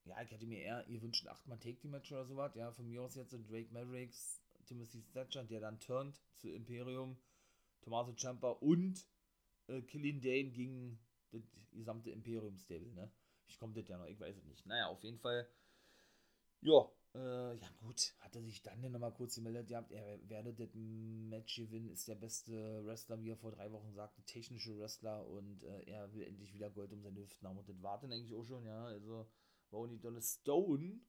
ja, ich hätte mir eher ihr wünschen 8-Mann Take Team Match oder sowas. Ja, von mir aus jetzt Drake Mavericks, Timothy Thatcher, der dann turnt zu Imperium, Tommaso Ciampa und äh, Killian Dane gegen das gesamte Imperium-Stable, ne? Ich komme das ja noch, ich weiß es nicht. Naja, auf jeden Fall, ja, äh, ja gut, hat er sich dann nochmal kurz gemeldet gehabt, er werde das Match gewinnen, ist der beste Wrestler, wie er vor drei Wochen sagte, technische Wrestler und äh, er will endlich wieder Gold um seine Hüften haben und das warten eigentlich auch schon, ja, also Ronnie Donald Stone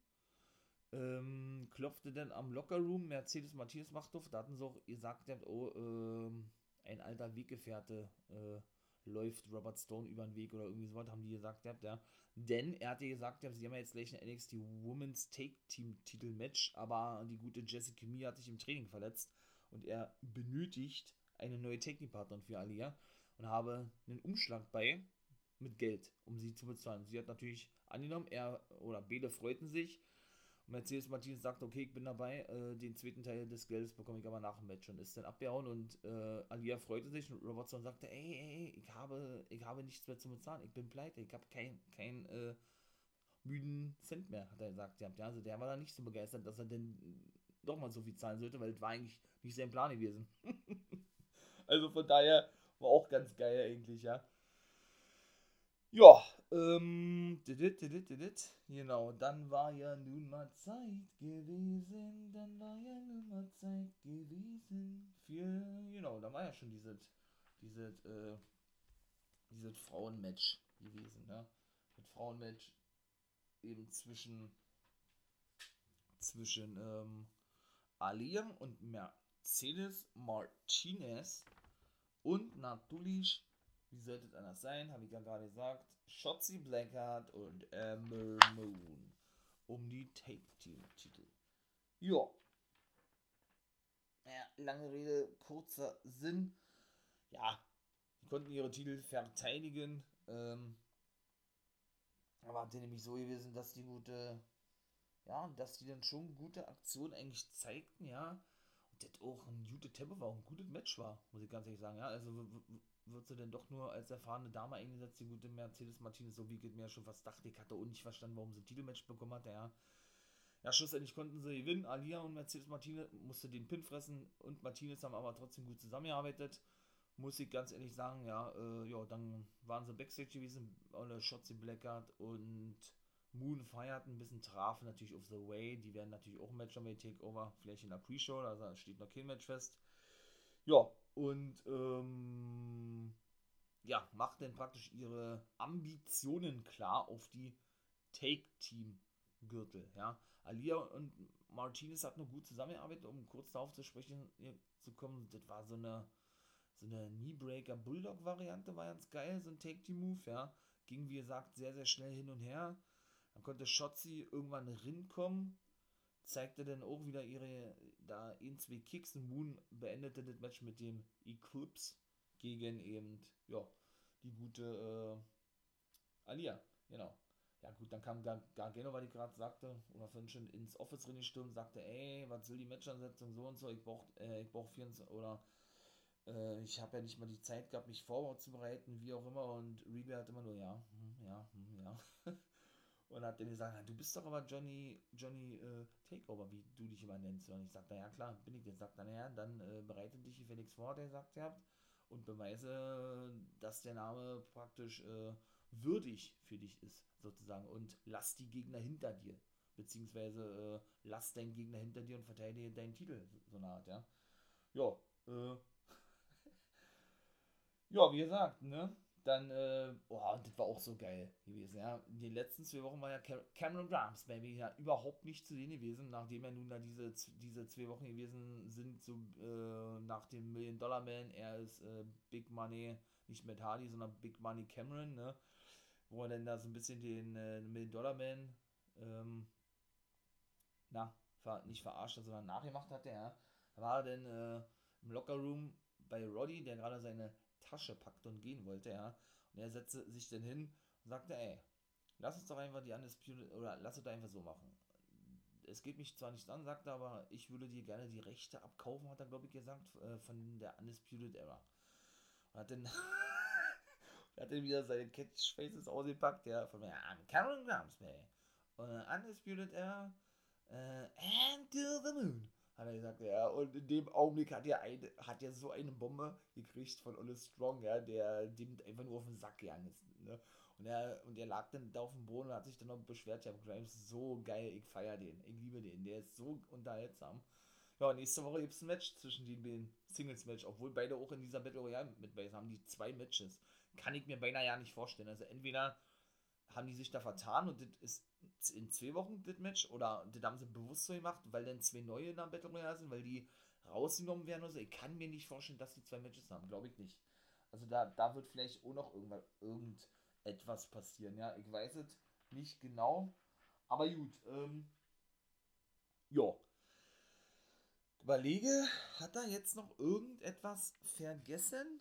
ähm, klopfte dann am Lockerroom Mercedes Matthias Machthof. Da hatten sie auch gesagt, oh, ähm, ein alter Weggefährte äh, läuft Robert Stone über den Weg oder irgendwie sowas, haben die gesagt, ja. Denn er hatte gesagt, sie haben ja jetzt gleich ein NXT Women's Take Team Titel Match, aber die gute Jessica Mia hat sich im Training verletzt und er benötigt eine neue Take Team Partnerin für Alia und habe einen Umschlag bei mit Geld, um sie zu bezahlen. Sie hat natürlich angenommen, er oder Bede freuten sich. Mercedes Martinez sagt, okay, ich bin dabei, äh, den zweiten Teil des Geldes bekomme ich aber nach dem Match und ist dann abgehauen und äh, Alia freute sich und Robertson sagte, ey, ey, ich habe, ich habe nichts mehr zu bezahlen, ich bin pleite, ich habe kein, kein äh, müden Cent mehr, hat er gesagt. Ja, also der war da nicht so begeistert, dass er denn doch mal so viel zahlen sollte, weil es war eigentlich nicht sein Plan gewesen. also von daher war auch ganz geil eigentlich, ja. Ja, ähm, didit, didit, didit. genau, dann war ja nun mal Zeit gewesen, dann war ja nun mal Zeit gewesen für, genau, da war ja schon dieses, dieses, äh, dieses Frauenmatch gewesen, ne? Mit Frauenmatch eben zwischen, zwischen ähm, Alia und Mercedes Martinez und natürlich, wie sollte es anders sein, habe ich ja gerade gesagt, Shotzi Blackheart und Amber Moon um die Take-Team-Titel. Ja. ja. Lange Rede, kurzer Sinn. Ja, die konnten ihre Titel verteidigen. Ähm, aber hat nämlich so gewesen, dass die gute, ja, dass die dann schon gute Aktionen eigentlich zeigten, ja. Und das auch ein gutes Tempo war, auch ein gutes Match war, muss ich ganz ehrlich sagen, ja. Also wird sie denn doch nur als erfahrene Dame eingesetzt, die gute Mercedes Martinez, so wie geht mir schon fast dachte. Ich hatte auch nicht verstanden, warum sie ein Titelmatch bekommen hat, ja. Ja, schlussendlich konnten sie gewinnen. Alia und Mercedes Martinez musste den Pin fressen und Martinez haben aber trotzdem gut zusammengearbeitet muss ich ganz ehrlich sagen, ja, äh, ja, dann waren sie Backstage gewesen, alle Shotzi Blackguard und Moon feierten ein bisschen, trafen natürlich auf The Way, die werden natürlich auch ein Match haben Takeover, vielleicht in der Pre-Show, also steht noch kein Match fest. Ja, und ähm, ja, macht dann praktisch ihre Ambitionen klar auf die Take-Team-Gürtel, ja. Alia und Martinez hatten noch gut zusammengearbeitet, um kurz darauf zu sprechen zu kommen. Das war so eine so eine Kneebreaker Bulldog Variante war ganz geil, so ein Take the Move, ja. Ging wie gesagt sehr, sehr schnell hin und her. Dann konnte Shotzi irgendwann rinkommen, zeigte dann auch wieder ihre, da in zwei Kicks Moon beendete das Match mit dem Eclipse gegen eben, ja, die gute äh, Alia, genau. Ja gut, dann kam Gar Gargano, weil ich gerade sagte, oder vorhin schon ins Office drin gestürmt, sagte, ey, was will die Matchansetzung so und so, ich brauch, äh, ich brauch 24, oder äh, ich habe ja nicht mal die Zeit gehabt, mich vorzubereiten, wie auch immer. Und Reed hat immer nur, ja, hm, ja, hm, ja. und hat dann gesagt, du bist doch aber Johnny, Johnny äh, Takeover, wie du dich immer nennst. Und ich sagte, ja klar, bin ich jetzt. Sagt ja, dann äh, bereite dich Felix vor, der sagt, ihr habt, und beweise, dass der Name praktisch äh, würdig für dich ist, sozusagen. Und lass die Gegner hinter dir. Beziehungsweise äh, lass deinen Gegner hinter dir und verteidige deinen Titel, so eine Art, ja. Ja, äh, ja, wie gesagt, ne? Dann, äh, oh, das war auch so geil gewesen, ja. In den letzten zwei Wochen war ja Cameron Grimes, Baby, ja überhaupt nicht zu sehen gewesen, nachdem er nun da diese, diese zwei Wochen gewesen sind, so äh, nach dem Million Dollar Man. Er ist äh, Big Money, nicht Matt Hardy, sondern Big Money Cameron, ne? Wo er dann da so ein bisschen den äh, Million Dollar Man, ähm, na, ver nicht verarscht, sondern nachgemacht hatte, ja. War er dann äh, im Lockerroom bei Roddy, der gerade seine Tasche packte und gehen wollte, ja. Und er setzte sich dann hin und sagte, ey, lass uns doch einfach die Undisputed, oder lass es doch einfach so machen. Es geht mich zwar nicht an, sagte aber, ich würde dir gerne die Rechte abkaufen, hat er, glaube ich, gesagt, äh, von der Undisputed Era. Und hat dann, hat dann wieder seine Catchphrases ausgepackt, ja, von mir, I'm Cameron Grams, man. Und Undisputed Era, uh, and to the moon hat er gesagt, ja. Und in dem Augenblick hat er, eine, hat er so eine Bombe gekriegt von Ole Strong, ja, der dem einfach nur auf den Sack gegangen ist. Ne? Und er, und er lag dann da auf dem Boden und hat sich dann noch beschwert, ja, Grimes ist so geil, ich feiere den, ich liebe den, der ist so unterhaltsam. Ja, nächste Woche gibt es ein Match zwischen den beiden Singles-Match, obwohl beide auch in dieser Battle Royale mit bei haben, die zwei Matches. Kann ich mir beinahe ja nicht vorstellen. Also entweder haben die sich da vertan und das ist in zwei Wochen das Match oder das haben sie bewusst so gemacht, weil dann zwei neue in der Battle Royale sind, weil die rausgenommen werden oder so. Ich kann mir nicht vorstellen, dass die zwei Matches haben, glaube ich nicht. Also da, da wird vielleicht auch noch irgendwann irgendetwas passieren, ja. Ich weiß es nicht genau, aber gut, ähm, ja. Überlege, hat er jetzt noch irgendetwas vergessen?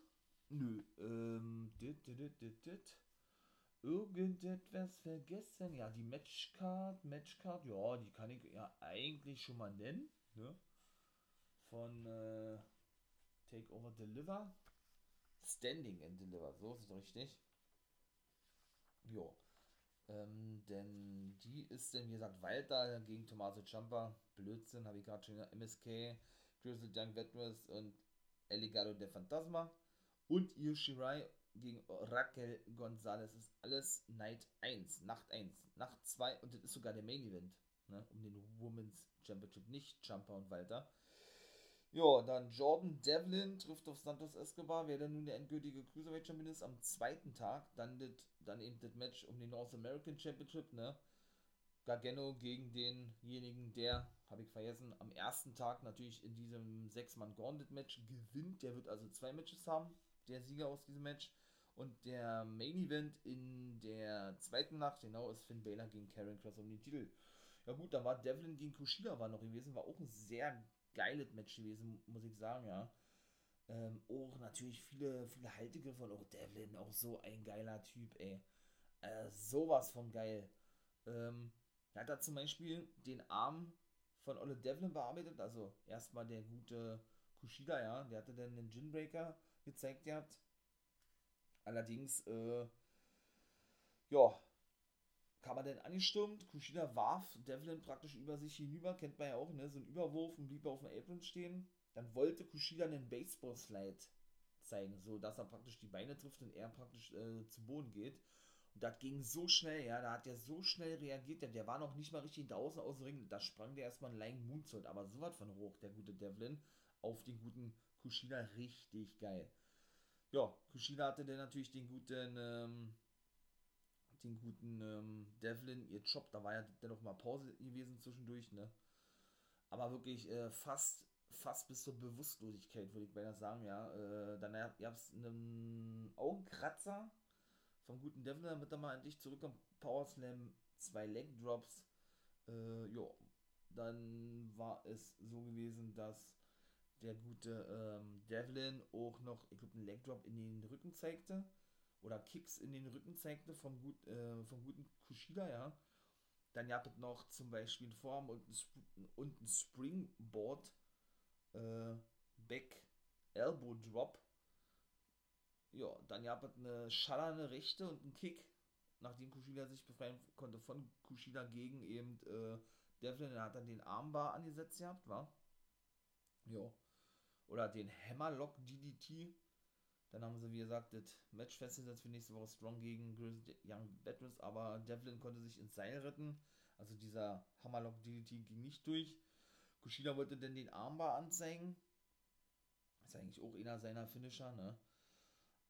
Nö, ähm, dit, dit, dit, dit irgendetwas vergessen. Ja, die Matchcard, Matchcard, ja, die kann ich ja eigentlich schon mal nennen. Ne? Von äh, Takeover Deliver. Standing and Deliver, so ist es richtig. Jo. Ähm, denn die ist denn, wie gesagt, Walter gegen Tommaso Ciampa. Blödsinn, habe ich gerade schon gesagt. MSK, Grizzly Young Veterans und Eligado de Fantasma. Und Io Shirai gegen Raquel Gonzalez ist alles Night 1, Nacht 1, Nacht 2 und das ist sogar der Main Event, ne, um den Women's Championship, nicht Jumper und Walter. Ja, dann Jordan Devlin trifft auf Santos Escobar, wer dann nun der endgültige Cruiserweight Champion ist, am zweiten Tag. Dann, dit, dann eben das Match um den North American Championship, ne? Gargano gegen denjenigen, der, habe ich vergessen, am ersten Tag natürlich in diesem 6-Mann-Gauntlet-Match gewinnt. Der wird also zwei Matches haben, der Sieger aus diesem Match. Und der Main Event in der zweiten Nacht, genau, ist Finn Balor gegen Karen Cross um den Titel. Ja gut, da war Devlin gegen Kushida war noch gewesen, war auch ein sehr geiles Match gewesen, muss ich sagen, ja. Ähm, auch natürlich viele, viele Haltegriffe von auch Devlin, auch so ein geiler Typ, ey. Äh, sowas von geil. Ähm, er hat da zum Beispiel den Arm von Olle Devlin bearbeitet, also erstmal der gute Kushida, ja, der hatte dann den Ginbreaker gezeigt gehabt. Allerdings, äh, ja, kam er denn angestürmt, Kushida warf Devlin praktisch über sich hinüber, kennt man ja auch, ne, so ein Überwurf und blieb auf dem Apron stehen. Dann wollte Kushida einen Baseball-Slide zeigen, so dass er praktisch die Beine trifft und er praktisch äh, zu Boden geht. Und das ging so schnell, ja, da hat er so schnell reagiert, der, der war noch nicht mal richtig draußen aus dem Ring, da sprang der erstmal ein Lying Moonsault, aber so was von hoch, der gute Devlin, auf den guten Kushida, richtig geil. Ja, Kushida hatte dann natürlich den guten, ähm, den guten ähm, Devlin, ihr Job, da war ja dann noch mal Pause gewesen zwischendurch, ne, aber wirklich äh, fast, fast bis zur Bewusstlosigkeit, würde ich beinahe sagen, ja, äh, dann gab es einen Augenkratzer, vom guten Devil, damit er mal endlich zurückkommt. Power Slam, zwei Leg Drops. Äh, ja, dann war es so gewesen, dass der gute ähm, Devlin auch noch, ich glaube, einen Leg Drop in den Rücken zeigte. Oder Kicks in den Rücken zeigte vom, gut, äh, vom guten Kushida, ja. Dann gab es noch zum Beispiel in Form und ein, und ein Springboard äh, Back Elbow Drop ja, dann gab es eine schallernde Rechte und einen Kick, nachdem Kushida sich befreien konnte von Kushida gegen eben äh, Devlin. Er hat dann den Armbar angesetzt gehabt, war. Ja. Oder den Hammerlock DDT. Dann haben sie, wie gesagt, das Match festgesetzt für nächste Woche Strong gegen Young Veterans, aber Devlin konnte sich ins Seil retten. Also dieser Hammerlock DDT ging nicht durch. Kushida wollte dann den Armbar anzeigen. Ist eigentlich auch einer seiner Finisher, ne?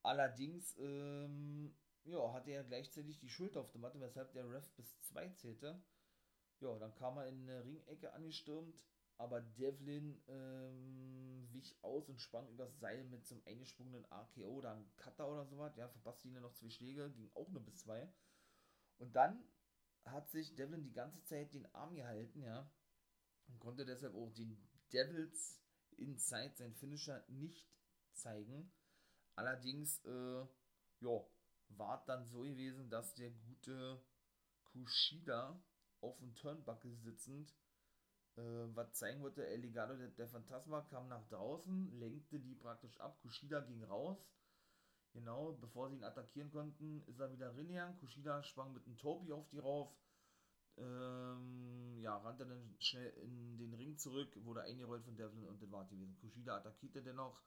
Allerdings, ähm, ja, hatte er gleichzeitig die Schulter auf der Matte, weshalb der Ref bis 2 zählte. Ja, dann kam er in eine Ringecke angestürmt, aber Devlin ähm, wich aus und sprang übers Seil mit zum eingesprungenen RKO oder einem Cutter oder sowas. Ja, verpasste ihn noch zwei Schläge, ging auch nur bis 2. Und dann hat sich Devlin die ganze Zeit den Arm gehalten, ja, und konnte deshalb auch den Devils Inside, sein Finisher, nicht zeigen. Allerdings, äh, ja, war dann so gewesen, dass der gute Kushida auf dem Turnbuckle sitzend äh, was zeigen wollte. El Legado der, der Phantasma kam nach draußen, lenkte die praktisch ab. Kushida ging raus. Genau, bevor sie ihn attackieren konnten, ist er wieder reingegangen. Kushida sprang mit einem Topi auf die rauf. Ähm, ja, rannte dann schnell in den Ring zurück, wurde eingerollt von Devlin und das war gewesen. Kushida attackierte dennoch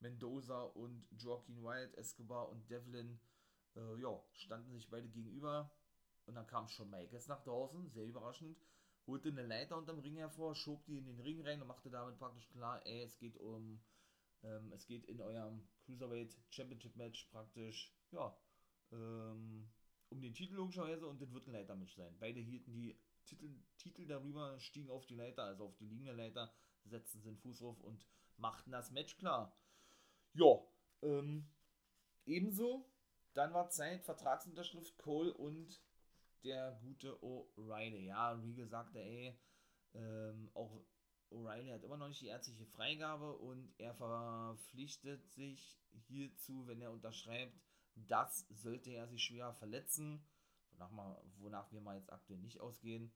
Mendoza und Joaquin Wild, Escobar und Devlin, äh, ja, standen sich beide gegenüber. Und dann kam Shawn Michaels nach draußen, sehr überraschend, holte eine Leiter unterm Ring hervor, schob die in den Ring rein und machte damit praktisch klar, ey, es geht um, ähm, es geht in eurem Cruiserweight Championship Match praktisch, ja, ähm, um den Titel logischerweise und das wird ein Leitermatch sein. Beide hielten die Titel, Titel darüber, stiegen auf die Leiter, also auf die liegende Leiter, setzten den Fuß drauf und machten das Match klar. Ja, ähm, ebenso. Dann war Zeit, Vertragsunterschrift Cole und der gute O'Reilly. Ja, Regal sagte, ey, ähm, auch O'Reilly hat immer noch nicht die ärztliche Freigabe und er verpflichtet sich hierzu, wenn er unterschreibt, das sollte er sich schwer verletzen, wonach, mal, wonach wir mal jetzt aktuell nicht ausgehen,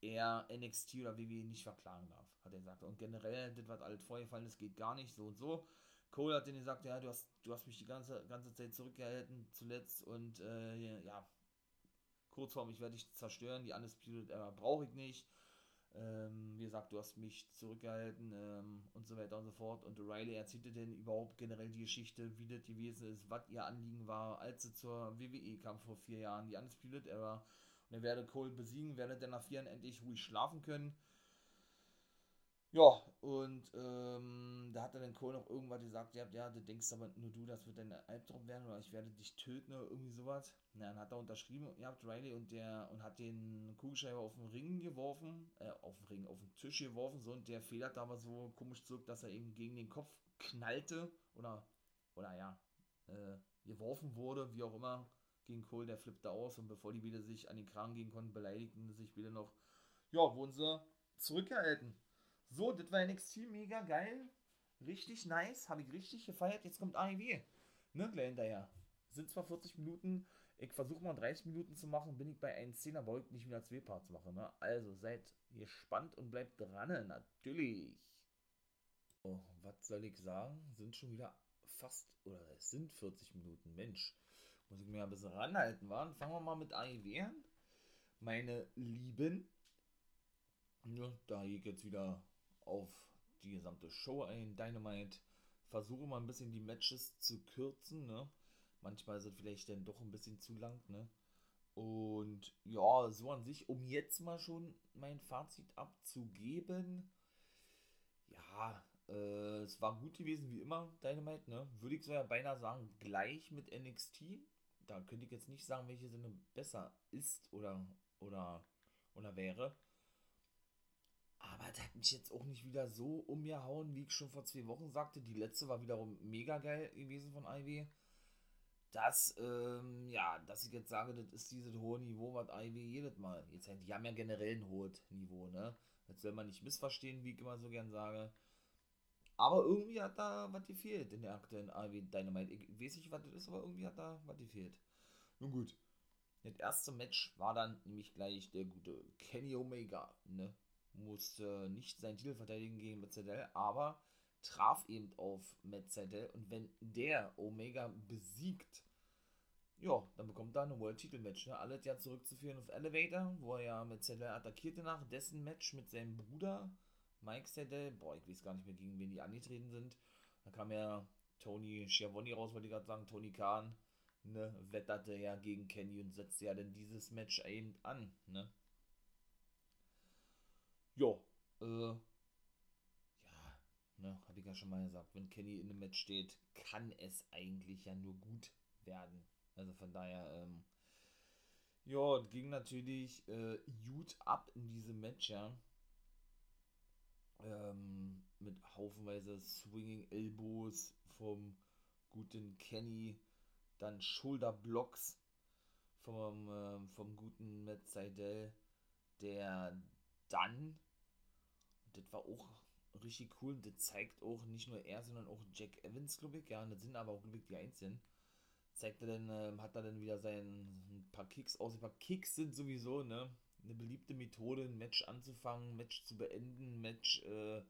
er NXT oder WWE nicht verklagen darf, hat er gesagt. Und generell, das, was alles vorgefallen ist, geht gar nicht so und so. Cole hat dann gesagt, ja, du hast, du hast mich die ganze, ganze Zeit zurückgehalten zuletzt und äh, ja, kurzform, ich werde dich zerstören, die Undisputed Era brauche ich nicht. Ähm, wie gesagt, du hast mich zurückgehalten ähm, und so weiter und so fort. Und O'Reilly erzählte denn überhaupt generell die Geschichte, wie das gewesen ist, was ihr Anliegen war, als sie zur WWE kam vor vier Jahren, die Undisputed Era. Und er werde Cole besiegen, werde dann nach vier Jahren endlich ruhig schlafen können. Ja, und ähm, da hat dann Cole noch irgendwas gesagt, ja, ja, du denkst aber nur du, das wird dein Albtraum werden oder ich werde dich töten oder irgendwie sowas. Na, dann hat er unterschrieben, ihr habt Riley und der und hat den Kugelschreiber auf den Ring geworfen, äh, auf den Ring, auf den Tisch geworfen, so und der federt aber so komisch zurück, dass er eben gegen den Kopf knallte oder, oder ja, äh, geworfen wurde, wie auch immer, gegen Cole, der flippte aus und bevor die wieder sich an den Kragen gehen konnten, beleidigten sich wieder noch, ja, wurden sie zurückgehalten. So, das war NXT mega geil. Richtig nice. Habe ich richtig gefeiert. Jetzt kommt AEW. Ne, gleich hinterher. Sind zwar 40 Minuten. Ich versuche mal 30 Minuten zu machen. Bin ich bei 1,10, aber ich nicht wieder zwei Parts machen. Ne? Also seid gespannt und bleibt dran. Natürlich. Oh, was soll ich sagen? Sind schon wieder fast, oder es sind 40 Minuten. Mensch, muss ich mir ein bisschen ranhalten, wa? Fangen wir mal mit AEW an. Meine Lieben. Ja, da gehe ich jetzt wieder auf die gesamte Show ein. Dynamite versuche mal ein bisschen die Matches zu kürzen, ne? Manchmal sind vielleicht dann doch ein bisschen zu lang, ne? Und ja, so an sich, um jetzt mal schon mein Fazit abzugeben, ja, äh, es war gut gewesen wie immer, Dynamite, ne? Würde ich sogar beinahe sagen, gleich mit NXT. Da könnte ich jetzt nicht sagen, welche Sinne besser ist oder, oder, oder wäre. Aber das hat mich jetzt auch nicht wieder so umgehauen, wie ich schon vor zwei Wochen sagte. Die letzte war wiederum mega geil gewesen von IW. Dass, ähm, ja, dass ich jetzt sage, das ist dieses hohe Niveau, was IW jedes Mal. Jetzt, die haben ja generell ein hohes Niveau, ne? Das soll man nicht missverstehen, wie ich immer so gern sage. Aber irgendwie hat da was gefehlt in der aktuellen AW Dynamite. Ich weiß nicht, was das ist, aber irgendwie hat da was gefehlt. Nun gut. Das erste Match war dann nämlich gleich der gute Kenny Omega, ne? Musste nicht seinen Titel verteidigen gegen Metzadel, aber traf eben auf Metzadel und wenn der Omega besiegt, ja, dann bekommt er ein World-Titel-Match. Ne? Alles ja zurückzuführen auf Elevator, wo er ja Metzadel attackierte nach dessen Match mit seinem Bruder Mike Sedel. Boah, ich weiß gar nicht mehr, gegen wen die angetreten sind. Da kam ja Tony Schiavone raus, wollte ich gerade sagen, Tony Khan, ne, wetterte ja gegen Kenny und setzte ja dann dieses Match eben an, ne. Ja, äh, ja, ne, habe ich ja schon mal gesagt, wenn Kenny in einem Match steht, kann es eigentlich ja nur gut werden. Also von daher, ähm, ja, ging natürlich äh, gut ab in diesem Match, ja. Ähm, mit haufenweise Swinging Elbows vom guten Kenny, dann Schulterblocks vom, äh, vom guten Matt Seidel, der dann das war auch richtig cool. Das zeigt auch nicht nur er, sondern auch Jack Evans, glaube ich. Ja, und das sind aber auch, glaube ich, die Einzigen. Zeigt er dann, äh, hat er dann wieder sein ein paar Kicks aus. Ein paar Kicks sind sowieso, ne? Eine beliebte Methode, ein Match anzufangen, ein Match zu beenden, Match, äh,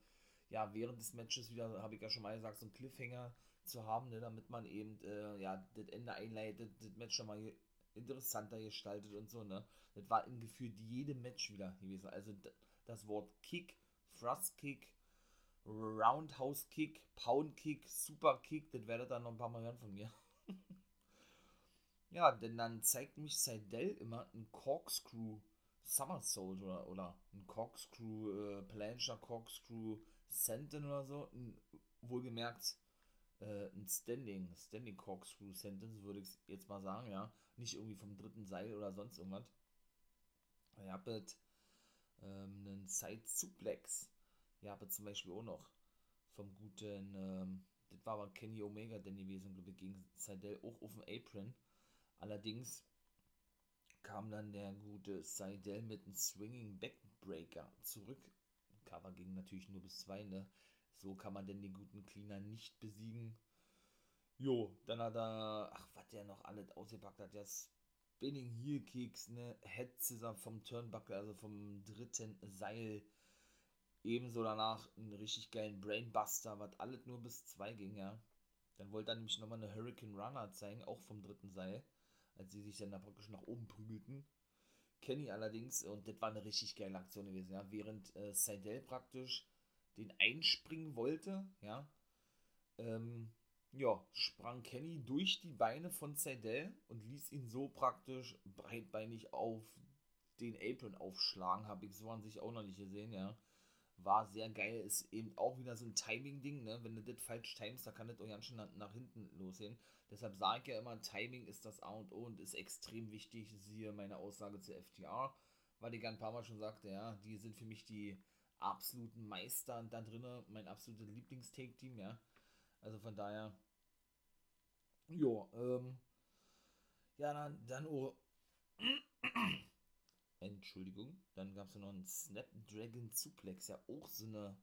ja, während des Matches wieder, habe ich ja schon mal gesagt, so einen Cliffhanger zu haben, ne, damit man eben, äh, ja, das Ende einleitet, das Match schon mal interessanter gestaltet und so, ne. Das war in gefühlt jedem Match wieder gewesen. Also das Wort Kick Thrust Kick, Roundhouse Kick, Pound Kick, Super Kick, das werdet ihr noch ein paar Mal hören von mir. ja, denn dann zeigt mich Seidel immer ein Corkscrew Somersault oder, oder ein Corkscrew äh, Plancher Corkscrew Sentin oder so. Ein, wohlgemerkt äh, ein Standing, Standing Corkscrew Sentence würde ich jetzt mal sagen, ja. Nicht irgendwie vom dritten Seil oder sonst irgendwas. Ihr habt ähm, einen Side Suplex. Ja, aber zum Beispiel auch noch vom guten, ähm, das war aber Kenny Omega denn glaube ich, gegen Seidel auch auf dem Apron. Allerdings kam dann der gute Seidel mit einem Swinging Backbreaker zurück. Cover ging natürlich nur bis zwei, ne? So kann man denn den guten Cleaner nicht besiegen. Jo, dann hat er, ach, was der noch alles ausgepackt hat, der Spinning Heel Kicks, ne, Head Scissor vom Turnbuckle, also vom dritten Seil. Ebenso danach einen richtig geilen Brainbuster, was alles nur bis zwei ging, ja. Dann wollte er nämlich nochmal eine Hurricane Runner zeigen, auch vom dritten Seil, als sie sich dann da praktisch nach oben prügelten. Kenny allerdings, und das war eine richtig geile Aktion gewesen, ja, während äh, Seidel praktisch den einspringen wollte, ja, ähm, ja, sprang Kenny durch die Beine von Seidel und ließ ihn so praktisch breitbeinig auf den Apron aufschlagen. Habe ich so an sich auch noch nicht gesehen, ja. war sehr geil. Ist eben auch wieder so ein Timing-Ding, ne? Wenn du das falsch timest, da kann das auch ganz schön nach, hinten losgehen. Deshalb sage ich ja immer, Timing ist das A und O und ist extrem wichtig. Siehe meine Aussage zu FTR, weil ich ein paar Mal schon sagte, ja, die sind für mich die absoluten Meister da drinnen, mein absolutes Lieblings-Take-Team, ja. Also von daher, ja, ähm, ja, dann, dann, oh, Entschuldigung, dann gab es noch einen Snapdragon Suplex, ja auch so eine,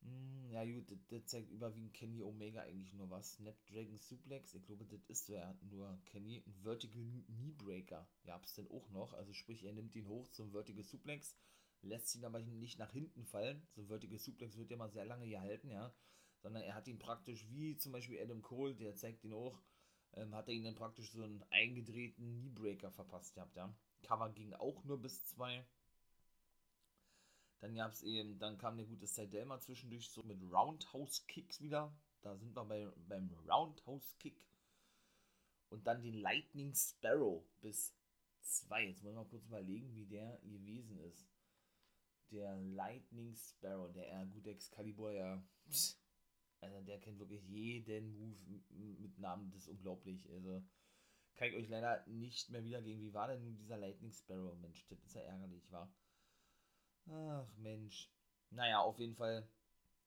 hm, ja gut, das, das, zeigt überwiegend Kenny Omega eigentlich nur was. Snapdragon Suplex, ich glaube, das ist ja nur Kenny, ein Vertical Knee Breaker, ja, es denn auch noch, also sprich, er nimmt ihn hoch zum Vertical Suplex, lässt ihn aber nicht nach hinten fallen, so ein Vertical Suplex wird ja mal sehr lange gehalten, ja, sondern er hat ihn praktisch wie zum Beispiel Adam Cole, der zeigt ihn auch, ähm, hat er ihn dann praktisch so einen eingedrehten Kneebreaker verpasst gehabt, ja. Cover ging auch nur bis zwei. Dann gab es eben, dann kam der gute Seidel mal zwischendurch so mit Roundhouse Kicks wieder. Da sind wir bei, beim Roundhouse Kick. Und dann den Lightning Sparrow bis zwei. Jetzt wollen wir mal kurz überlegen, wie der gewesen ist. Der Lightning Sparrow, der äh, gute Excalibur, ja. Pss, also der kennt wirklich jeden Move mit Namen, das ist unglaublich. Also kann ich euch leider nicht mehr wiedergeben. Wie war denn nun dieser Lightning Sparrow? Mensch, das ist ja ärgerlich, war. Ach Mensch. Naja, auf jeden Fall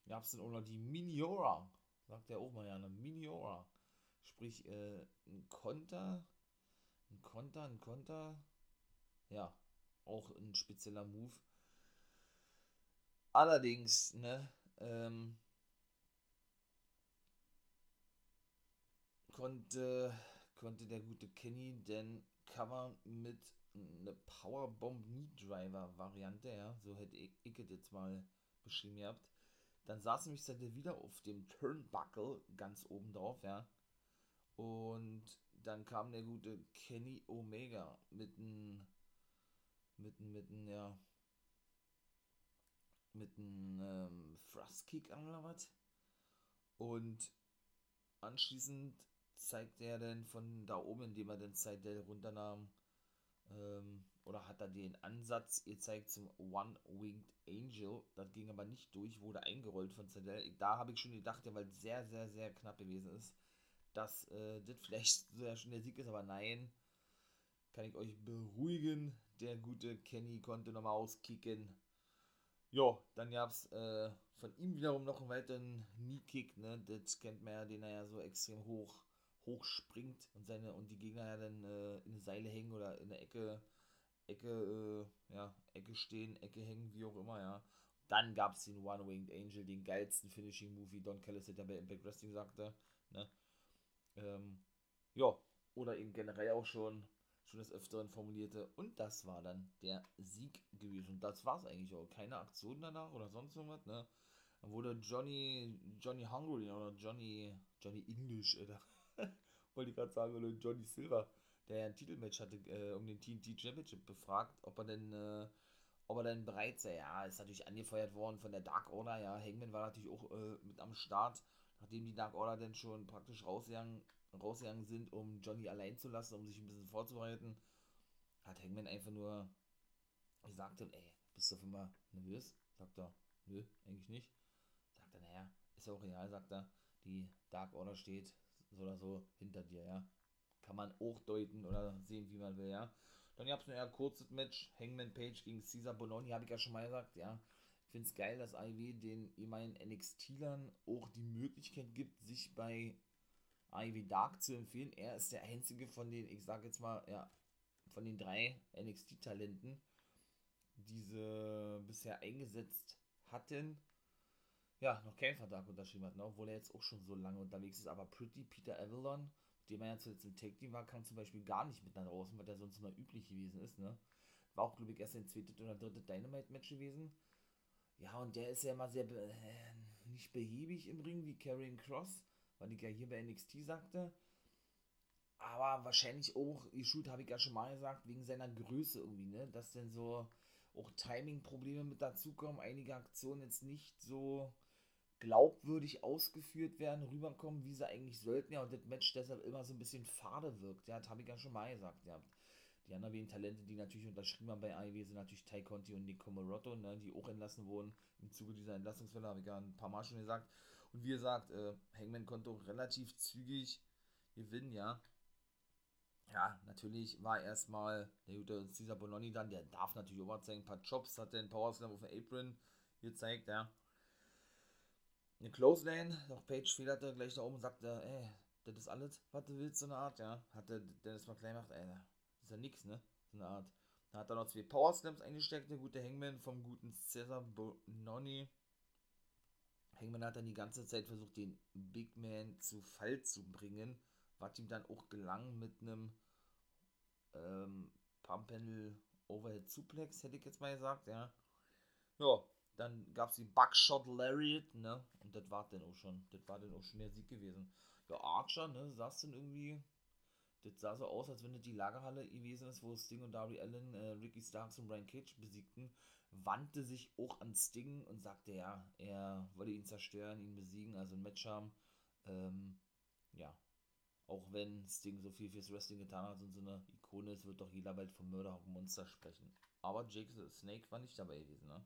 gab es dann auch noch die Miniora. Sagt der auch mal ja, eine Miniora. Sprich, äh, ein Konter. Ein Konter, ein Konter. Ja, auch ein spezieller Move. Allerdings, ne, ähm, konnte, konnte der gute Kenny denn Cover mit einer Powerbomb Knee Driver Variante, ja, so hätte ich, ich jetzt mal beschrieben gehabt. Dann saß nämlich seitdem wieder auf dem Turnbuckle ganz oben drauf, ja. Und dann kam der gute Kenny Omega mit einem, mit einem, mit einem, ja, mit einem ähm, Thrust Kick an oder was. Und anschließend zeigt er denn von da oben, indem er den Seidel runternahm, ähm, oder hat er den Ansatz gezeigt zum One-Winged Angel. Das ging aber nicht durch, wurde eingerollt von Seidel. Da habe ich schon gedacht, ja, weil es sehr, sehr, sehr knapp gewesen ist, dass äh, das vielleicht so schon der Sieg ist, aber nein, kann ich euch beruhigen. Der gute Kenny konnte nochmal auskicken. Ja, dann gab es äh, von ihm wiederum noch einen weiteren Knee-Kick, ne? Das kennt man ja, den er ja so extrem hoch hochspringt und seine und die Gegner ja dann äh, in eine Seile hängen oder in der Ecke, Ecke, äh, ja, Ecke stehen, Ecke hängen, wie auch immer, ja. Dann gab es den One-Winged Angel, den geilsten Finishing-Movie, Don Callis der bei Impact Wrestling sagte, ne. Ähm, ja, oder eben generell auch schon, schon des Öfteren formulierte. Und das war dann der Sieg gewesen. Und das war es eigentlich auch. Keine Aktion danach oder sonst irgendwas, ne. Dann wurde Johnny, Johnny Hungry oder Johnny, Johnny English, oder wollte ich gerade sagen, oder Johnny Silver, der ja ein Titelmatch hatte, äh, um den TNT Championship befragt, ob er denn, äh, ob er denn bereit sei. Ja, ist natürlich angefeuert worden von der Dark Order, ja. Hangman war natürlich auch äh, mit am Start, nachdem die Dark Order dann schon praktisch rausgegangen, rausgegangen sind, um Johnny allein zu lassen, um sich ein bisschen vorzubereiten, hat Hangman einfach nur gesagt, ey, bist du auf einmal nervös? Sagt er, nö, eigentlich nicht. Sagt er, naja, ist ja auch real, sagt er, die Dark Order steht so oder so hinter dir, ja. Kann man auch deuten oder sehen, wie man will, ja. Dann gab es ein eher kurzes Match, Hangman Page gegen Caesar Bononi, habe ich ja schon mal gesagt, ja. Ich finde es geil, dass AEW den ehemaligen NXT-Lern auch die Möglichkeit gibt, sich bei AEW Dark zu empfehlen. Er ist der einzige von den, ich sage jetzt mal, ja, von den drei NXT-Talenten, diese bisher eingesetzt hatten ja, noch keinen Vertrag unterschrieben hat, ne? obwohl er jetzt auch schon so lange unterwegs ist. Aber Pretty Peter Avalon, mit dem er ja zuletzt im Take Team war, kam zum Beispiel gar nicht mit nach draußen, weil der sonst immer üblich gewesen ist. Ne? War auch, glaube ich, erst ein zweites oder drittes Dynamite-Match gewesen. Ja, und der ist ja immer sehr be äh, nicht behäbig im Ring wie Karrion Cross, weil ich ja hier bei NXT sagte. Aber wahrscheinlich auch, die Shoot habe ich ja schon mal gesagt, wegen seiner Größe irgendwie, ne? Dass denn so auch Timing-Probleme mit dazukommen, einige Aktionen jetzt nicht so glaubwürdig ausgeführt werden, rüberkommen, wie sie eigentlich sollten, ja, und das Match deshalb immer so ein bisschen fade wirkt, ja, das habe ich ja schon mal gesagt, ja. Die anderen Talente, die natürlich unterschrieben haben bei AEW, sind natürlich Ty Conti und Nick Comorotto, ne, die auch entlassen wurden. Im Zuge dieser Entlassungswelle habe ich ja ein paar Mal schon gesagt. Und wie gesagt, äh, Hangman konnte auch relativ zügig gewinnen, ja. Ja, natürlich war erstmal der gute Cesar Bononi dann, der darf natürlich auch zeigen, ein paar Jobs, hat den Power Slam auf dem Apron gezeigt, ja. Eine Close Lane, doch Page federte gleich da oben und sagte, ey, das ist alles, was du willst, so eine Art, ja. Hatte Dennis McClain gemacht, ey, das ist ja nix, ne, so eine Art. Da hat er noch zwei Power Slams eingesteckt, der gute Hangman vom guten Cesar Bononi. Hangman hat dann die ganze Zeit versucht, den Big Man zu Fall zu bringen, was ihm dann auch gelang mit einem ähm, Pump Panel Overhead Suplex, hätte ich jetzt mal gesagt, ja. Ja, dann gab es die Buckshot Lariat, ne? Und das war dann auch schon, das war dann auch schon der Sieg gewesen. Ja, Archer, ne, saß dann irgendwie, das sah so aus, als wenn das die Lagerhalle gewesen ist, wo Sting und Darby Allen, äh, Ricky Starks und Brian Cage besiegten, wandte sich auch an Sting und sagte, ja, er wolle ihn zerstören, ihn besiegen, also ein Match haben. Ähm, ja, auch wenn Sting so viel fürs Wrestling getan hat und so eine Ikone ist, wird doch jeder bald vom Murderhawk Monster sprechen. Aber Jake the Snake war nicht dabei gewesen, ne?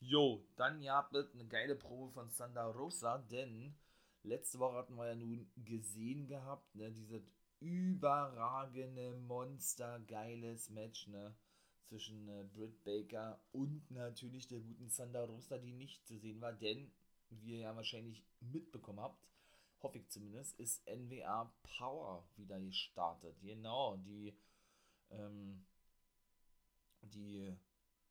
Jo, dann ja, eine geile Probe von Sanda Rosa, denn letzte Woche hatten wir ja nun gesehen gehabt, ne, dieses überragende, monstergeiles Match, ne, zwischen äh, Britt Baker und natürlich der guten Sanda Rosa, die nicht zu sehen war, denn, wie ihr ja wahrscheinlich mitbekommen habt, hoffe ich zumindest, ist NWA Power wieder gestartet. Genau, die, ähm, die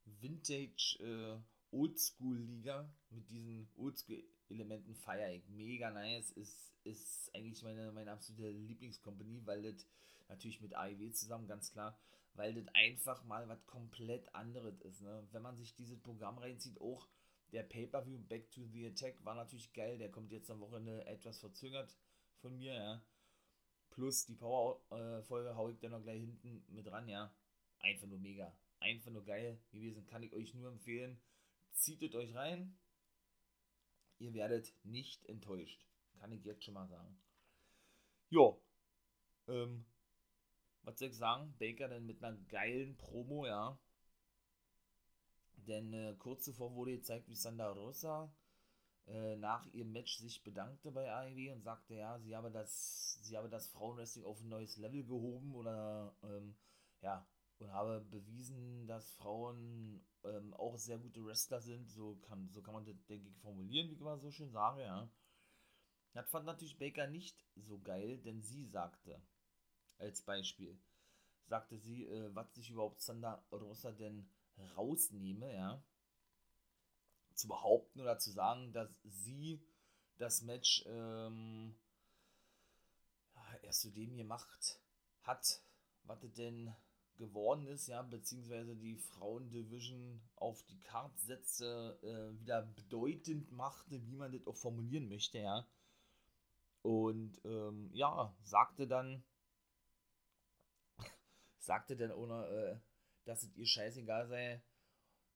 Vintage äh, Oldschool-Liga mit diesen Oldschool-Elementen feiere ich. Mega nice. Ist, ist eigentlich meine, meine absolute Lieblingscompany, weil das natürlich mit AEW zusammen, ganz klar, weil das einfach mal was komplett anderes ist. Ne? Wenn man sich dieses Programm reinzieht, auch der Pay-Per-View Back to the Attack war natürlich geil. Der kommt jetzt am Wochenende etwas verzögert von mir, ja. Plus die Power-Folge hau ich dann noch gleich hinten mit ran, ja. Einfach nur mega. Einfach nur geil gewesen. Kann ich euch nur empfehlen. Zieht euch rein. Ihr werdet nicht enttäuscht. Kann ich jetzt schon mal sagen. Jo. Ähm, was soll ich sagen? Baker dann mit einer geilen Promo, ja. Denn äh, kurz zuvor wurde gezeigt, wie Sandra Rosa äh, nach ihrem Match sich bedankte bei AEW und sagte, ja, sie habe das, sie habe das Frauenwrestling auf ein neues Level gehoben oder ähm, ja, und habe bewiesen, dass Frauen ähm, auch sehr gute Wrestler sind. So kann, so kann man das, denke ich, formulieren, wie ich mal so schön sage, ja. Das fand natürlich Baker nicht so geil, denn sie sagte, als Beispiel, sagte sie, äh, was sich überhaupt Sandra Rosa denn rausnehme, ja, zu behaupten oder zu sagen, dass sie das Match ähm, erst zu dem gemacht hat, was denn geworden ist, ja, beziehungsweise die Frauendivision auf die Karte setzte, äh, wieder bedeutend machte, wie man das auch formulieren möchte, ja. Und ähm, ja, sagte dann, sagte dann ohne, äh, dass es ihr scheißegal sei,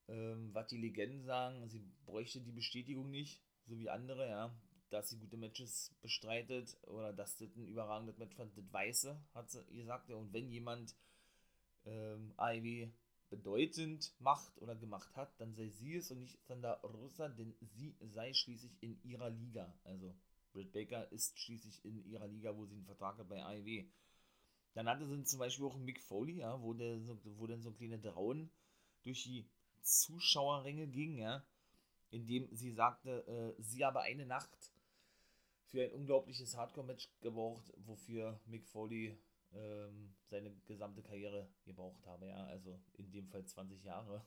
ähm, was die Legenden sagen. Sie bräuchte die Bestätigung nicht, so wie andere, ja, dass sie gute Matches bestreitet oder dass das ein überragendes Match fand. Das Weiße, hat sie gesagt. Und wenn jemand ähm, Ivy bedeutend macht oder gemacht hat, dann sei sie es und nicht Sandra Rosa, denn sie sei schließlich in ihrer Liga. Also Britt Baker ist schließlich in ihrer Liga, wo sie einen Vertrag hat bei AEW. Dann hatte sie zum Beispiel auch Mick Foley, ja, wo, der, wo dann so kleine Drauen durch die Zuschauerränge ging, ja, indem sie sagte, äh, sie habe eine Nacht für ein unglaubliches Hardcore-Match gebraucht, wofür Mick Foley ähm, seine gesamte Karriere gebraucht habe, ja, also in dem Fall 20 Jahre.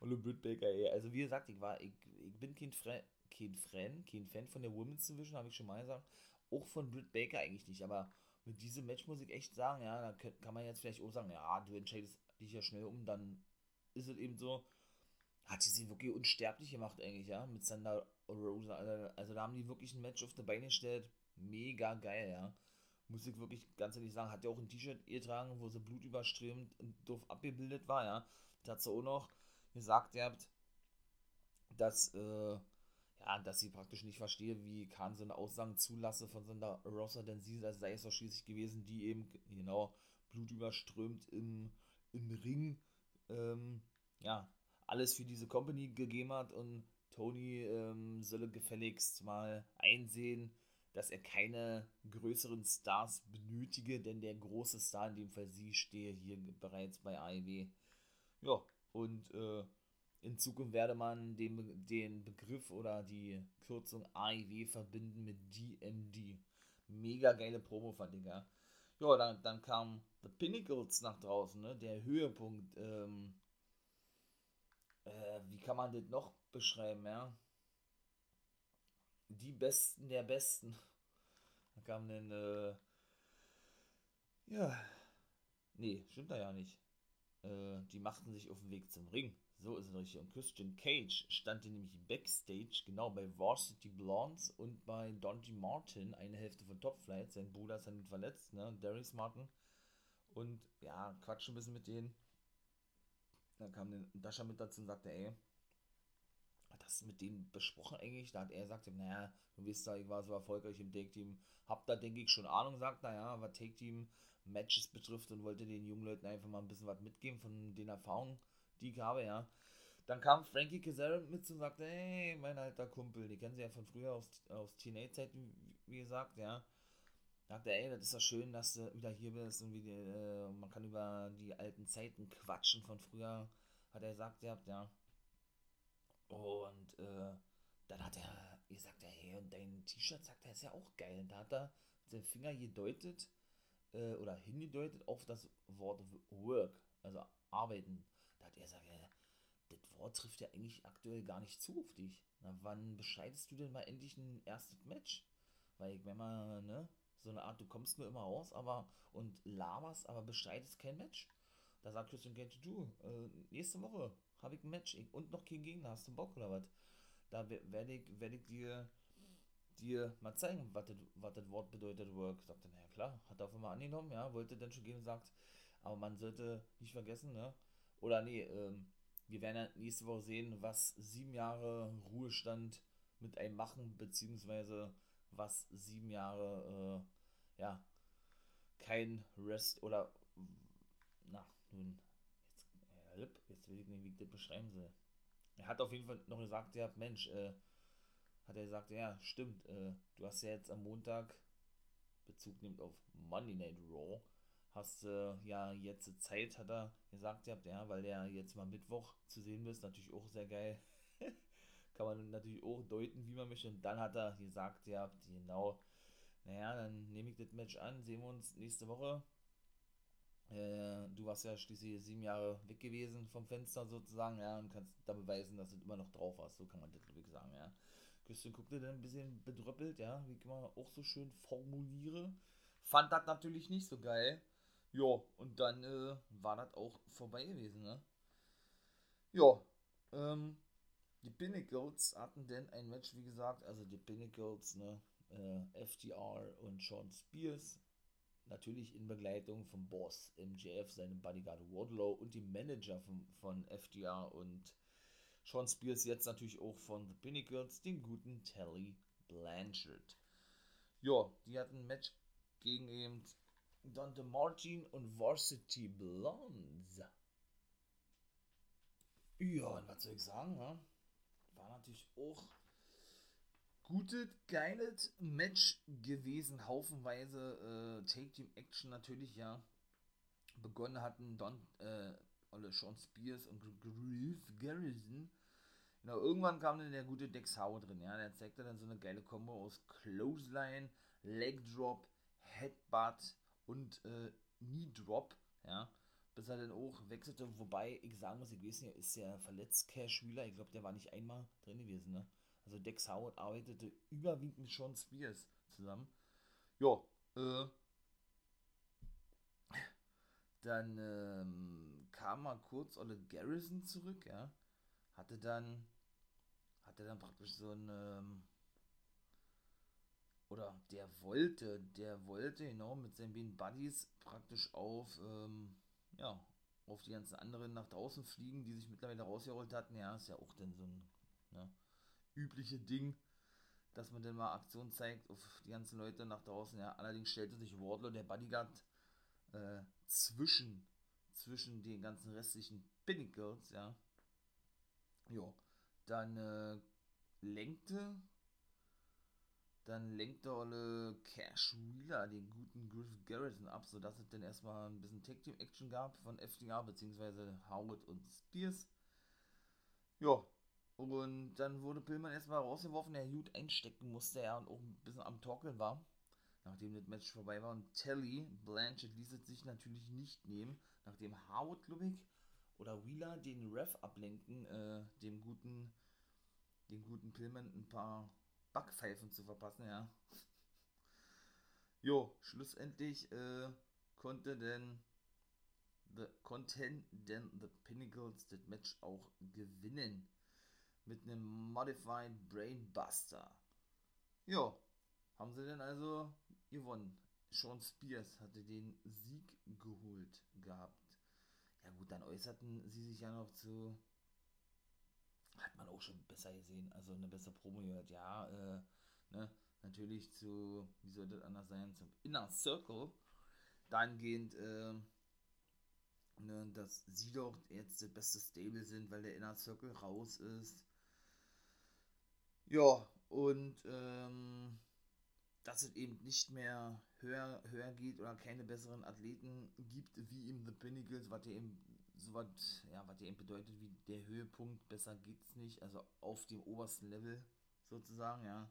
und Britt Baker, ey, also wie gesagt, ich war, ich, ich bin kein, Fre kein Fan, kein Fan von der Women's Division, habe ich schon mal gesagt, auch von Britt Baker eigentlich nicht, aber mit diesem Match muss ich echt sagen, ja, da kann man jetzt vielleicht auch sagen, ja, du entscheidest dich ja schnell um, dann ist es eben so, hat sie sie wirklich unsterblich gemacht eigentlich, ja, mit Sandra Rosa, also, also da haben die wirklich ein Match auf die Beine gestellt, mega geil, ja, muss ich wirklich ganz ehrlich sagen, hat ja auch ein T-Shirt getragen, wo so blutüberströmend und doof abgebildet war, ja, da sie auch noch gesagt, ihr habt, dass, äh, ja, dass sie praktisch nicht verstehe, wie Kahn so eine Aussagen zulasse von Sandra Rosa, denn sie sei es doch schließlich gewesen, die eben, genau, blutüberströmt im, im Ring, ähm, ja, alles für diese Company gegeben hat und Tony ähm, solle gefälligst mal einsehen, dass er keine größeren Stars benötige, denn der große Star, in dem Fall sie, stehe hier bereits bei AEW. Ja, und äh, in Zukunft werde man den, den Begriff oder die Kürzung AEW verbinden mit DMD. Mega geile Promo fand ich, ja. Ja, dann, dann kam The Pinnacles nach draußen, ne? Der Höhepunkt. Ähm, äh, wie kann man das noch beschreiben, ja? Die Besten der Besten. Da kam dann, äh, ja, nee, stimmt da ja nicht. Äh, die machten sich auf den Weg zum Ring. So ist es richtig. Und Christian Cage stand nämlich backstage, genau bei Varsity Blondes und bei Dante Martin, eine Hälfte von Top Flight. Sein Bruder ist dann verletzt, ne? Darius Martin. Und ja, quatsch ein bisschen mit denen. Dann kam der Dasha mit dazu und sagte, ey, das mit denen besprochen eigentlich? Da hat er gesagt, naja, du wisst ja, ich war so erfolgreich im Take-Team. Hab da, denke ich, schon Ahnung, sagt, naja, was Take-Team-Matches betrifft und wollte den jungen Leuten einfach mal ein bisschen was mitgeben von den Erfahrungen, die ich habe, ja. Dann kam Frankie Kazarian mit und sagte, hey, mein alter Kumpel, die kennen sie ja von früher aus, aus Teenage-Zeiten, wie gesagt, ja. Sagte, ey, das ist ja schön, dass du wieder hier bist und wie, äh, man kann über die alten Zeiten quatschen von früher, hat er gesagt, ja, ja. Und äh, dann hat er gesagt, hey, und dein T-Shirt, sagt er, ist ja auch geil. Und da hat er den Finger gedeutet äh, oder hingedeutet auf das Wort Work, also arbeiten. Da hat er gesagt, ja, das Wort trifft ja eigentlich aktuell gar nicht zu auf dich. Na, wann bescheidest du denn mal endlich ein erstes Match? Weil ich, wenn man, ne, so eine Art, du kommst nur immer raus, aber und laberst, aber bescheidest kein Match. Da sagt Christian Cage, du, äh, nächste Woche habe ich ein Match und noch kein Gegner, hast du Bock oder was? Da werde ich, werd ich dir, dir mal zeigen, was das Wort bedeutet, Work. Sagt er, naja klar, hat er auf einmal angenommen, ja, wollte dann schon gehen sagt, aber man sollte nicht vergessen, ne? Oder nee, ähm, wir werden ja nächste Woche sehen, was sieben Jahre Ruhestand mit einem machen, beziehungsweise was sieben Jahre, äh, ja, kein Rest oder, na, nun, jetzt, jetzt will ich nicht, wie ich das beschreiben soll. Er hat auf jeden Fall noch gesagt, ja, Mensch, äh, hat er gesagt, ja, stimmt, äh, du hast ja jetzt am Montag, Bezug nimmt auf Monday Night Raw, hast äh, ja jetzt Zeit, hat er gesagt, ja, ja, weil der jetzt mal Mittwoch zu sehen ist, natürlich auch sehr geil. Kann man natürlich auch deuten, wie man möchte. Und dann hat er gesagt, ja, genau, naja, dann nehme ich das Match an, sehen wir uns nächste Woche. Äh, du warst ja schließlich sieben Jahre weg gewesen vom Fenster sozusagen, ja, und kannst da beweisen, dass du immer noch drauf hast. So kann man das wirklich sagen, ja. Christian guckte dann ein bisschen bedröppelt, ja, wie immer auch so schön formuliere. Fand das natürlich nicht so geil. Ja, und dann äh, war das auch vorbei gewesen, ne? Ja, ähm, die Pinnacles hatten denn ein Match, wie gesagt, also die Pinnacles, ne, äh, FDR und Sean Spears natürlich in Begleitung vom Boss MJF, seinem Bodyguard Wardlow und dem Manager von, von FDR und Sean Spears jetzt natürlich auch von The Pinnacles, den guten Telly Blanchard. Ja, die hatten ein Match gegen eben Dante Martin und Varsity Blondes. Ja, und was soll ich sagen, ne? War natürlich auch gutes, geiles Match gewesen. Haufenweise äh, Take-Team-Action natürlich, ja. Begonnen hatten Don, äh, alle Sean Spears und Groove Garrison. Genau, irgendwann kam dann der gute Dex Howard drin, ja. Der zeigte dann so eine geile Kombo aus Clothesline, Leg Drop, Headbutt und äh, Knee Drop, ja. Bis er dann auch wechselte, wobei ich sagen muss, ich weiß nicht, ist der verletzt Cash Wheeler, ich glaube, der war nicht einmal drin gewesen, ne. Also Dex Howard arbeitete überwiegend mit Sean Spears zusammen. Ja, äh, dann ähm, kam mal kurz Olle Garrison zurück, ja. Hatte dann, hatte dann praktisch so ein, ähm, oder der wollte, der wollte genau mit seinen beiden Buddies praktisch auf, ähm, ja, auf die ganzen anderen nach draußen fliegen, die sich mittlerweile rausgerollt hatten. Ja, ist ja auch dann so ein, ne, übliche Ding, dass man dann mal Aktion zeigt auf die ganzen Leute nach draußen. Ja, allerdings stellte sich Wardlow, der Bodyguard, äh, zwischen, zwischen den ganzen restlichen Pinnacles, ja. Jo, dann äh, lenkte dann lenkte Olle Cash Wheeler den guten Griff Garrison ab, sodass es dann erstmal ein bisschen Tag Team Action gab von FDR bzw. Howard und Spears. Ja, und dann wurde Pillman erstmal rausgeworfen, der Hut einstecken musste er und auch ein bisschen am Torkeln war. Nachdem das Match vorbei war und Telly, Blanchett ließ es sich natürlich nicht nehmen, nachdem Howard, glaube oder Wheeler den Ref ablenken, äh, dem guten, dem guten Pillman ein paar Backpfeifen zu verpassen, ja. Jo, schlussendlich äh, konnte denn the, konnten denn The Pinnacles das Match auch gewinnen. Mit einem Modified Brainbuster. Jo, haben sie denn also gewonnen. Sean Spears hatte den Sieg geholt gehabt. Ja gut, dann äußerten sie sich ja noch zu hat man auch schon besser gesehen, also eine bessere Promo gehört. Ja, äh, ne, natürlich zu, wie soll das anders sein, zum Inner Circle. Dahingehend, äh, ne, dass sie doch jetzt das beste Stable sind, weil der Inner Circle raus ist. Ja, und ähm, dass es eben nicht mehr höher, höher geht oder keine besseren Athleten gibt wie im The Pinnacles, was ja eben so was, ja, was eben bedeutet wie der Höhepunkt, besser geht's nicht, also auf dem obersten Level sozusagen, ja.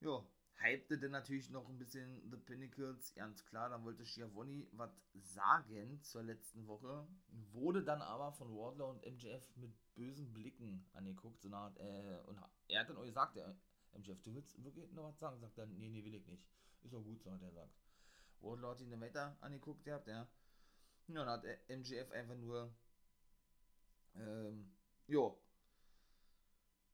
Ja, hypte dann natürlich noch ein bisschen The Pinnacles, ganz klar, dann wollte Schiavoni was sagen zur letzten Woche, wurde dann aber von Wardler und MJF mit bösen Blicken angeguckt, so nach, äh, und er hat dann auch gesagt, der MJF, du willst wirklich noch was sagen? Sagt dann, nee, nee, will ich nicht. Ist auch gut so, hat er gesagt. Wardler hat ihn dann weiter angeguckt, gehabt, ja. Ja, dann hat MGF einfach nur, ähm, jo,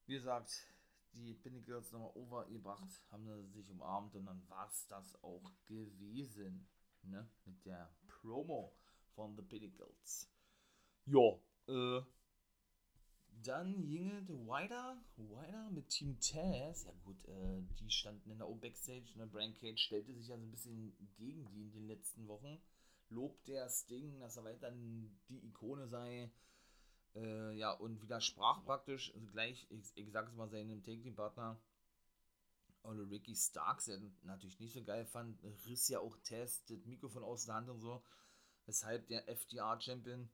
wie gesagt, die Pinnacles nochmal overgebracht, haben sie sich umarmt und dann war es das auch gewesen, ne, mit der Promo von The Pinnacles. Jo, äh, dann ging es weiter, weiter mit Team Taz. Ja gut, äh, die standen in der O-Backstage. Ne? Brian Cage stellte sich ja so ein bisschen gegen die in den letzten Wochen lobt der Sting, dass er weiterhin die Ikone sei. Äh, ja, und widersprach praktisch gleich, ich, ich sag's mal, seinem Take-Team-Partner oder Ricky Starks, der natürlich nicht so geil fand, riss ja auch Test das Mikrofon aus der Hand und so, weshalb der FDR-Champion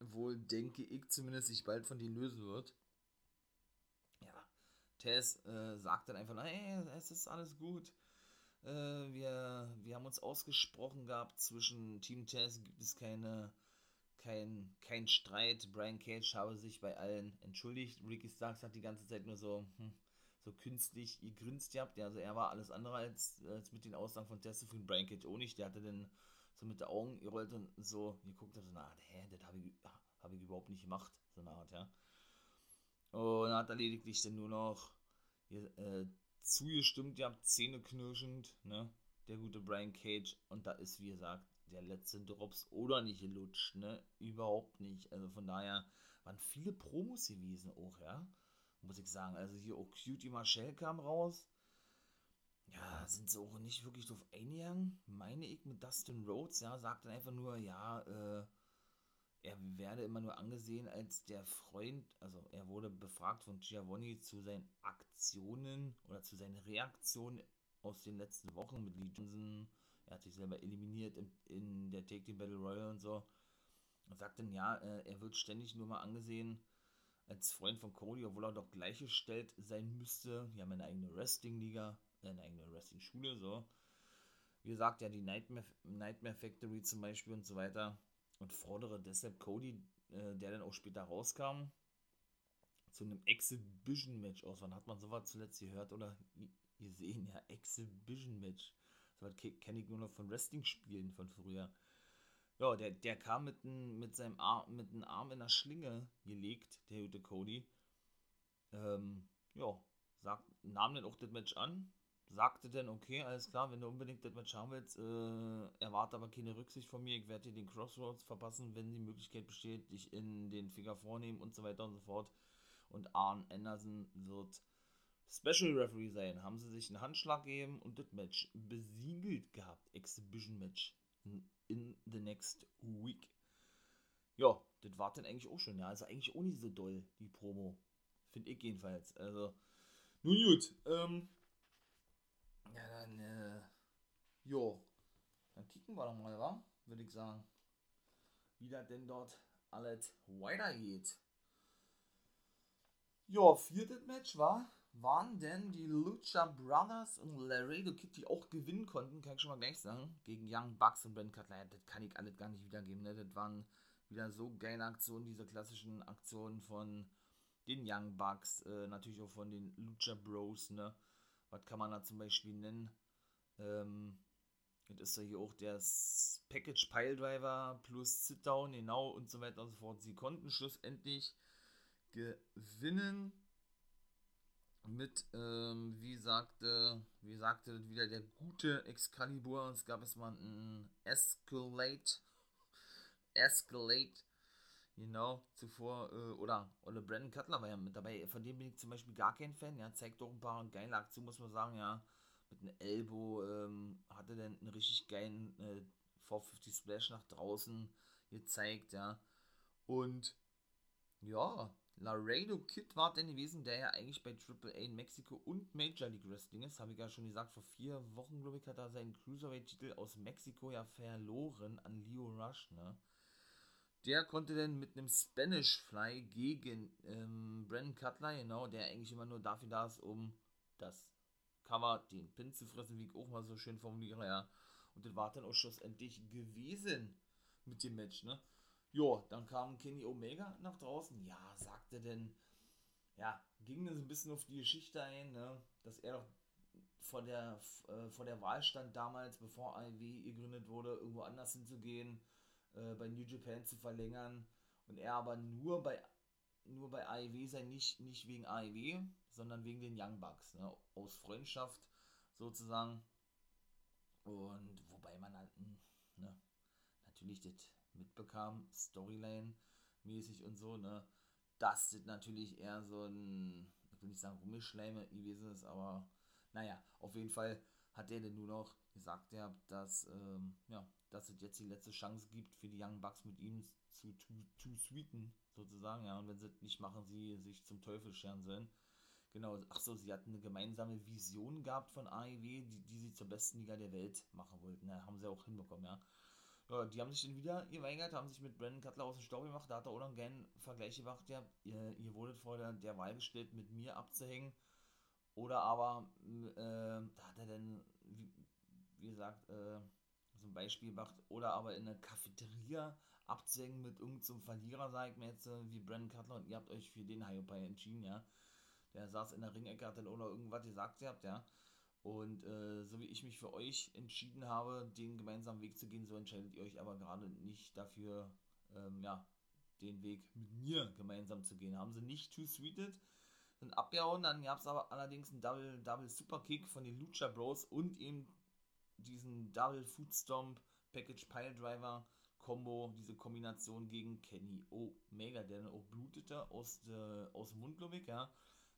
wohl, denke ich zumindest, sich bald von denen lösen wird. Ja, Tess äh, sagt dann einfach, hey, es ist alles gut. Äh, wir, wir haben uns ausgesprochen gehabt, zwischen Team Taz gibt es keine, kein, kein Streit. Brian Cage habe sich bei allen entschuldigt. Ricky Starks hat die ganze Zeit nur so, hm, so künstlich gegrinst gehabt. Also er war alles andere als, als mit den Aussagen von Taz zufrieden. Brian Cage auch nicht. Der hatte dann so mit den Augen gerollt und so geguckt hat, so eine Art, hä, das habe ich, hab ich überhaupt nicht gemacht. So eine Art, ja. Und hat er lediglich dann nur noch äh, zugestimmt, ihr habt zähneknirschend, ne? Der gute Brian Cage. Und da ist, wie gesagt, der letzte Drops oder nicht gelutscht, ne? Überhaupt nicht. Also von daher waren viele Promos gewesen auch, ja? Muss ich sagen. Also hier auch Cutie Marshall kam raus. Ja, sind sie auch nicht wirklich drauf eingegangen, meine ich, mit Dustin Rhodes, ja, sagt dann einfach nur, ja, äh, er werde immer nur angesehen als der Freund, also er wurde befragt von Giovanni zu seinen Aktionen oder zu seinen Reaktionen aus den letzten Wochen mit Lee Johnson. Er hat sich selber eliminiert in, in der Take Team Battle Royale und so. Und sagt dann, ja, äh, er wird ständig nur mal angesehen als Freund von Cody, obwohl er doch gleichgestellt sein müsste. Wir haben eine eigene Wrestling-Liga, eine eigene Wrestling-Schule, so. Wie gesagt, ja, die Nightmare, Nightmare Factory zum Beispiel und so weiter und fordere deshalb Cody, äh, der dann auch später rauskam, zu einem Exhibition-Match aus. Wann hat man sowas zuletzt gehört oder gesehen? Ja, Exhibition-Match. So was kenne ich nur noch von Wrestling-Spielen von früher. Ja, der, der kam mit, ein, mit seinem Arm, mit einem Arm in der Schlinge gelegt, der gute Cody. Ähm, ja, sagt, nahm dann auch das Match an, sagte dann, okay, alles klar, wenn du unbedingt das Match haben willst, äh, erwarte aber keine Rücksicht von mir, ich werde dir den Crossroads verpassen, wenn die Möglichkeit besteht, dich in den Finger vornehmen und so weiter und so fort. Und Arn Anderson wird Special Referee sein. Haben sie sich einen Handschlag gegeben und das Match besiegelt gehabt. Exhibition Match. in the next week. Ja, das war dann eigentlich auch schon, ja. Also eigentlich auch nicht so doll, die Promo. Finde ich jedenfalls. Also, nun gut. Ähm, ja, dann, äh, jo. Dann kicken wir doch mal, wa? Würde ich sagen. Wie das denn dort alles weitergeht. Ja, viertes Match war, waren denn die Lucha Brothers und Laredo Kid, die auch gewinnen konnten, kann ich schon mal gleich sagen, gegen Young Bucks und Ben Cutler. Das kann ich alles gar nicht wiedergeben, ne? Das waren wieder so geile Aktionen, diese klassischen Aktionen von den Young Bucks, äh, natürlich auch von den Lucha Bros, ne? Was kann man da zum Beispiel nennen? Ähm, das ist ja hier auch der Package Pile Driver plus Sit-Down, genau, und so weiter und so fort. Sie konnten schlussendlich gewinnen mit, ähm, wie sagte, wie sagte wieder der gute Excalibur, es gab es mal ein Escalate, Escalate, genau, zuvor, äh, oder, oder Brandon Cutler war ja mit dabei, von dem bin ich zum Beispiel gar kein Fan, ja, zeigt doch ein paar geile Aktionen, muss man sagen, ja, mit einem Elbow, ähm, hatte dann einen richtig geilen äh, 450 Splash nach draußen gezeigt, ja, und, ja, Laredo Kid war denn gewesen, der ja eigentlich bei AAA in Mexiko und Major League Wrestling ist. Habe ich ja schon gesagt, vor vier Wochen, glaube ich, hat er seinen Cruiserweight-Titel aus Mexiko ja verloren an Leo Rush, ne? Der konnte dann mit einem Spanish Fly gegen ähm, Brandon Cutler, genau, der eigentlich immer nur dafür da ist, um das Cover, den Pin zu fressen, wie ich auch mal so schön formuliere, ja. Und das war dann auch schlussendlich gewesen mit dem Match, ne? Jo, dann kam Kenny Omega nach draußen. Ja, sagte denn, ja, ging dann so ein bisschen auf die Geschichte ein, ne, dass er doch vor der, äh, vor der Wahl stand damals, bevor AEW gegründet wurde, irgendwo anders hinzugehen, äh, bei New Japan zu verlängern und er aber nur bei nur bei AEW sein, nicht, nicht wegen AEW, sondern wegen den Young Bucks, ne, aus Freundschaft sozusagen. Und wobei man halt, hm, ne, natürlich das mitbekam, Storyline-mäßig und so, ne, dass das natürlich eher so ein, ich will nicht sagen Rummelschleime gewesen ist, aber naja, auf jeden Fall hat der denn nur noch gesagt, ja, dass, ähm, ja, dass es jetzt die letzte Chance gibt für die Young Bucks mit ihm zu to, to sweeten, sozusagen, ja, und wenn sie es nicht machen, sie sich zum Teufel scheren sollen. Genau, ach so, sie hatten eine gemeinsame Vision gehabt von AEW, die, die sie zur besten Liga der Welt machen wollten. Ja, haben sie auch hinbekommen, ja. Ja, die haben sich dann wieder geweigert, haben sich mit Brandon Cutler aus dem Staub gemacht. Da hat er auch noch gern Vergleich gemacht. Ja, ihr, ihr wurdet vor der, der Wahl gestellt, mit mir abzuhängen. Oder aber, äh, da hat er dann, wie, wie gesagt, äh, ein Beispiel gemacht. Oder aber in einer Cafeteria abzuhängen mit irgendeinem so Verlierer, sag ich mir jetzt, äh, wie Brandon Cutler. Und ihr habt euch für den Hyopai entschieden, ja. Der saß in der Ringecke, hat dann noch irgendwas gesagt gehabt, ja. Und äh, so wie ich mich für euch entschieden habe, den gemeinsamen Weg zu gehen, so entscheidet ihr euch aber gerade nicht dafür, ähm, ja, den Weg mit mir gemeinsam zu gehen. Haben sie nicht too sweeted, sind abgehauen, dann gab es aber allerdings einen Double, Double Super Kick von den Lucha Bros und eben diesen Double Foot Stomp Package Pile Driver Combo, diese Kombination gegen Kenny Omega, der dann auch blutete aus, de, aus dem Mund, glaube ich, ja.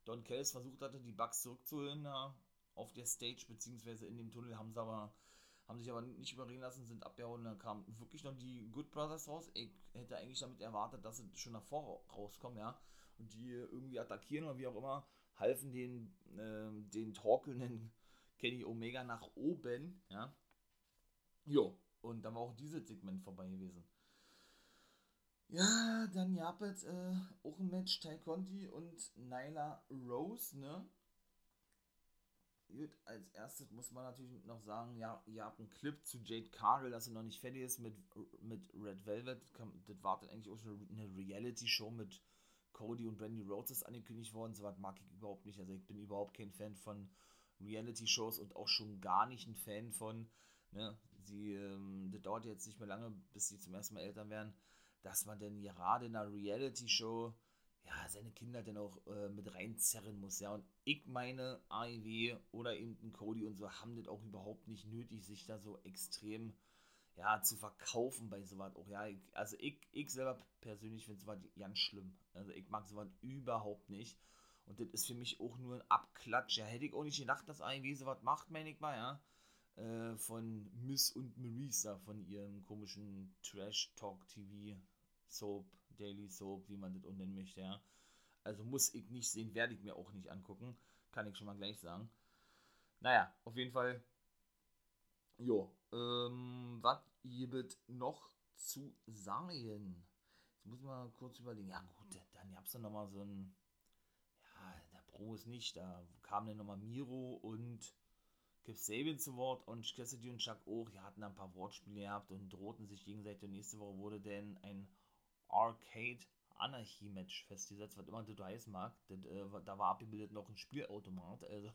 Don Kells versucht hatte, die Bugs zurückzuholen, ja, auf der Stage, beziehungsweise in dem Tunnel, haben sie aber, haben sich aber nicht überreden lassen, sind abgehauen. Dann kamen wirklich noch die Good Brothers raus. Ich hätte eigentlich damit erwartet, dass sie schon davor rauskommen, ja. Und die irgendwie attackieren oder wie auch immer, halfen den, äh, den torkelnden Kenny Omega nach oben, ja. Jo, und dann war auch dieses Segment vorbei gewesen. Ja, dann gab es äh, auch ein Match Ty Conti und Nyla Rose, ne? Gut, als erstes muss man natürlich noch sagen, ja, ihr habt einen Clip zu Jade Cargill, dass er noch nicht fertig ist mit, mit Red Velvet. Das wartet eigentlich auch schon eine Reality-Show mit Cody und Brandy Rhodes ist angekündigt worden. So was mag ich überhaupt nicht. Also ich bin überhaupt kein Fan von Reality-Shows und auch schon gar nicht ein Fan von, ne, sie, ähm, das dauert jetzt nicht mehr lange, bis sie zum ersten Mal Eltern werden, dass man denn gerade in einer Reality-Show ja, seine Kinder dann auch äh, mit reinzerren muss, ja. Und ich meine, AEW oder eben ein Cody und so haben das auch überhaupt nicht nötig, sich da so extrem, ja, zu verkaufen bei sowas auch, ja. Ich, also ich, ich selber persönlich finde sowas ganz schlimm. Also ich mag sowas überhaupt nicht. Und das ist für mich auch nur ein Abklatsch. Ja, hätte ich auch nicht gedacht, dass AEW sowas macht, meine ich mal, ja. äh, von Miss und Marisa von ihrem komischen Trash-Talk-TV-Soap, Daily Soap, wie man das nennen möchte, ja. Also muss ich nicht sehen, werde ich mir auch nicht angucken. Kann ich schon mal gleich sagen. Naja, auf jeden Fall. Jo, ähm, was gibt noch zu sagen? Jetzt muss mal kurz überlegen. Ja, gut, dann gab es dann nochmal so ein. Pro ist nicht. Da kamen dann nochmal Miro und Kip Sabian zu Wort und Cassidy und Chuck auch. Die hatten ein paar Wortspiele gehabt und drohten sich gegenseitig. Und nächste Woche wurde denn ein Arcade Anarchie-Match festgesetzt, was immer das heißen mag. Das, äh, da war abgebildet noch ein Spielautomat. Also,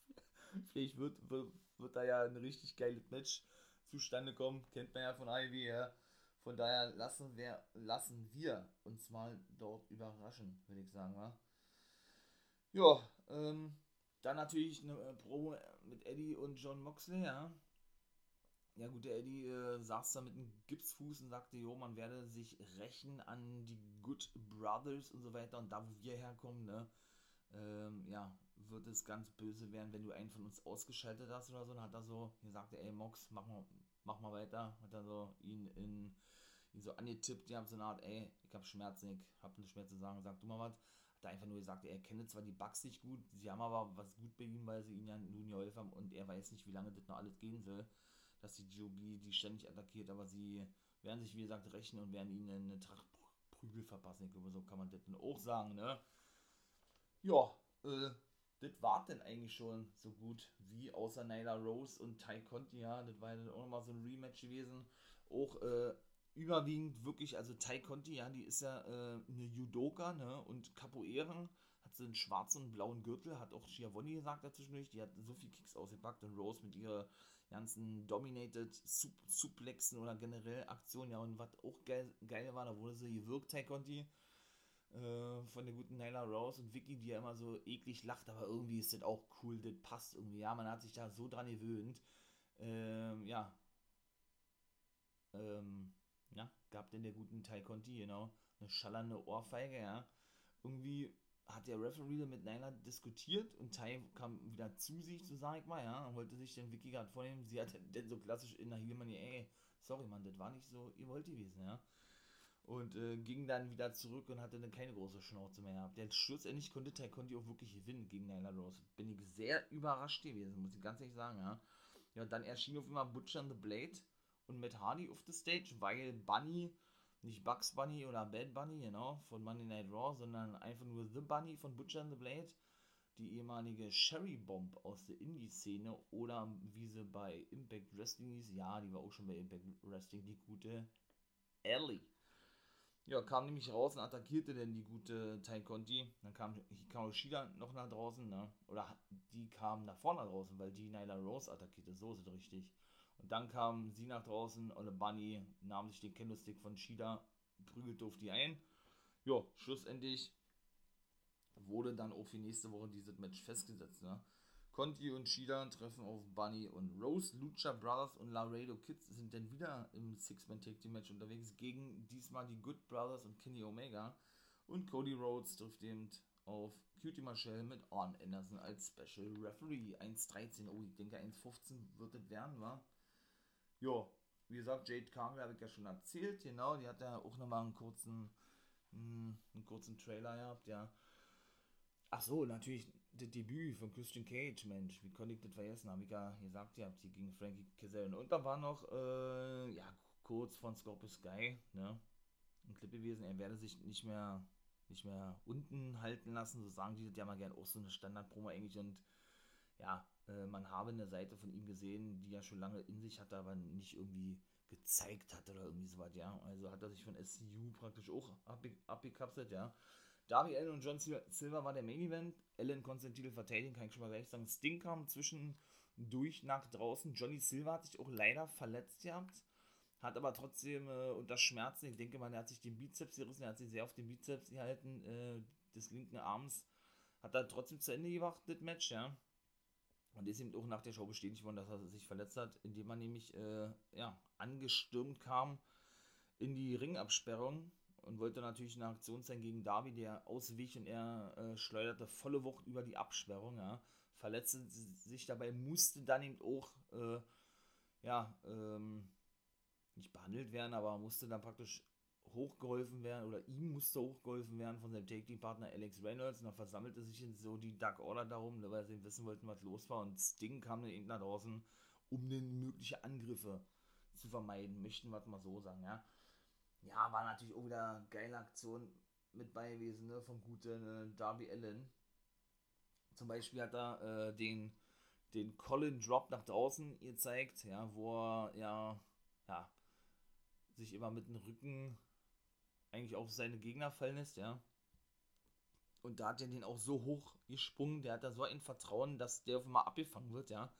vielleicht wird, wird, wird, da ja ein richtig geiles Match zustande kommen. Kennt man ja von Ivy her. Von daher lassen wir, lassen wir uns mal dort überraschen, würde ich sagen. Ja, ja ähm, dann natürlich eine äh, Pro mit Eddie und John Moxley, ja. Ja gut, der Eddie äh, saß da mit einem Gipsfuß und sagte, jo, man werde sich rächen an die Good Brothers und so weiter. Und da, wo wir herkommen, ne, ähm, ja, wird es ganz böse werden, wenn du einen von uns ausgeschaltet hast oder so. Dann hat er so gesagt, ey Mox, mach mal, mach mal weiter. Hat er so ihn in ihn so angetippt, die haben so eine Art, ey, ich hab Schmerzen, ich hab mehr zu sagen, sag du mal was. Er einfach nur gesagt, er kennt zwar die Bugs nicht gut, sie haben aber was gut bei ihm, weil sie ihn ja nun geholfen haben und er weiß nicht, wie lange das noch alles gehen soll dass die GOB die ständig attackiert, aber sie werden sich, wie gesagt, rächen und werden ihnen eine Tracht Prügel verpassen. Ich glaube, so kann man das dann auch sagen, ne? Ja, äh, das war denn eigentlich schon so gut wie außer Nyla Rose und Ty Conti, ja, das war dann auch nochmal so ein Rematch gewesen. Auch äh, überwiegend wirklich, also Ty Conti, ja, die ist ja äh, eine Judoka, ne, und Capoeira, hat sie einen schwarzen und blauen Gürtel, hat auch Schiavoni gesagt dazwischendurch, die hat so viel Kicks ausgepackt und Rose mit ihrer ganzen Dominated Suplexen oder generell Aktionen, ja, und was auch geil, geil war, da wurde sie gewirkt, Ty Conti, äh, von der guten Nyla Rose und Vicky, die ja immer so eklig lacht, aber irgendwie ist das auch cool, das passt irgendwie, ja, man hat sich da so dran gewöhnt, ähm, ja, ähm, ja, gab denn der guten Ty Conti, genau, eine schallernde Ohrfeige, ja, irgendwie hat der Referee mit Nyla diskutiert und Ty kam wieder zu sich, so sag ich mal, ja, und wollte sich den Wiki gerade vornehmen. Sie hat dann so klassisch in der Heelmanie, ey, sorry, Mann, das war nicht so, ihr wollt gewesen, ja. Und äh, ging dann wieder zurück und hatte dann keine große Schnauze mehr gehabt. Der schlussendlich konnte Ty Conti auch wirklich gewinnen gegen Nyla Rose. Bin ich sehr überrascht gewesen, muss ich ganz ehrlich sagen, ja. Ja, dann erschien auf einmal Butcher and the Blade und Matt Hardy auf der Stage, weil Bunny nicht Bugs Bunny oder Bad Bunny, genau, von Monday Night Raw, sondern einfach nur The Bunny von Butcher and the Blade, die ehemalige Sherry Bomb aus der Indie-Szene oder wie sie bei Impact Wrestling hieß, ja, die war auch schon bei Impact Wrestling, die gute Ellie. Ja, kam nämlich raus und attackierte dann die gute Tai Conti. Dann kam Hikaru Shida noch nach draußen, ne? Oder die kam nach vorne draußen, weil die Nyla Rose attackierte, so ist es richtig. Und dann kam sie nach draußen und Bunny nahm sich den Candlestick von Shida, prügelte auf die ein. Ja, schlussendlich wurde dann auch für nächste Woche dieses Match festgesetzt. Ne? Conti und Shida treffen auf Bunny und Rose. Lucha Brothers und Laredo Kids sind dann wieder im Six-Man-Take-Team-Match unterwegs gegen diesmal die Good Brothers und Kenny Omega. Und Cody Rhodes trifft eben auf Cutie Marshall mit Arn Anderson als Special Referee. 1.13, oh, ich denke 1.15 wird es werden, wa? Ja, wie gesagt, Jade Cargill habe ich ja schon erzählt, genau, die hat ja auch nochmal einen kurzen, hm, einen kurzen Trailer gehabt, ja. Ach so, natürlich das Debüt von Christian Cage, Mensch, wie konnte ich das vergessen, habe ich ja gesagt, ihr habt die gegen Frankie Kazarian. Und da war noch, äh, ja, kurz von Scorpio Sky, ne, ein Clip gewesen, er werde sich nicht mehr, nicht mehr unten halten lassen, so sagen die das ja mal gerne auch so eine Standard-Promo eigentlich und ja, äh, man habe eine Seite von ihm gesehen, die er schon lange in sich hatte, aber nicht irgendwie gezeigt hat oder irgendwie sowas, ja. Also hat er sich von SCU praktisch auch abgekapselt, ja. Darby Allen und John Silver war der Main Event. Allen konnte den Titel verteidigen, kann ich schon mal gleich sagen. Sting kam zwischendurch nach draußen. Johnny Silver hat sich auch leider verletzt gehabt. Hat aber trotzdem äh, unter Schmerzen, ich denke mal, er hat sich den Bizeps gerissen, er hat sich sehr auf den Bizeps gehalten, äh, des linken Arms. Hat er trotzdem zu Ende gemacht, das Match, ja. Und ist eben auch nach der Show bestätigt worden, dass er sich verletzt hat, indem er nämlich äh, ja, angestürmt kam in die Ringabsperrung und wollte natürlich eine Aktion sein gegen Darby, der auswich und er äh, schleuderte volle Wucht über die Absperrung, ja, verletzte sich dabei, musste dann eben auch, äh, ja, ähm, nicht behandelt werden, aber musste dann praktisch hochgeholfen werden oder ihm musste hochgeholfen werden von seinem Take-Team-Partner Alex Reynolds und dann versammelte sich so die Dark Order darum, ne, weil sie wissen wollten, was los war und Sting kam dann eben nach draußen, um dann mögliche Angriffe zu vermeiden, möchten wir mal so sagen, ja. Ja, war natürlich auch wieder eine geile Aktion mit bei gewesen, ne, vom guten äh, Darby Allen. Zum Beispiel hat er äh, den, den Colin Drop nach draußen gezeigt, ja, wo er ja, ja, sich immer mit dem Rücken eigentlich auf seine Gegner fallen lässt, ja. Und da hat er den auch so hoch gesprungen, der hat da so ein Vertrauen, dass der auf einmal abgefangen wird, ja.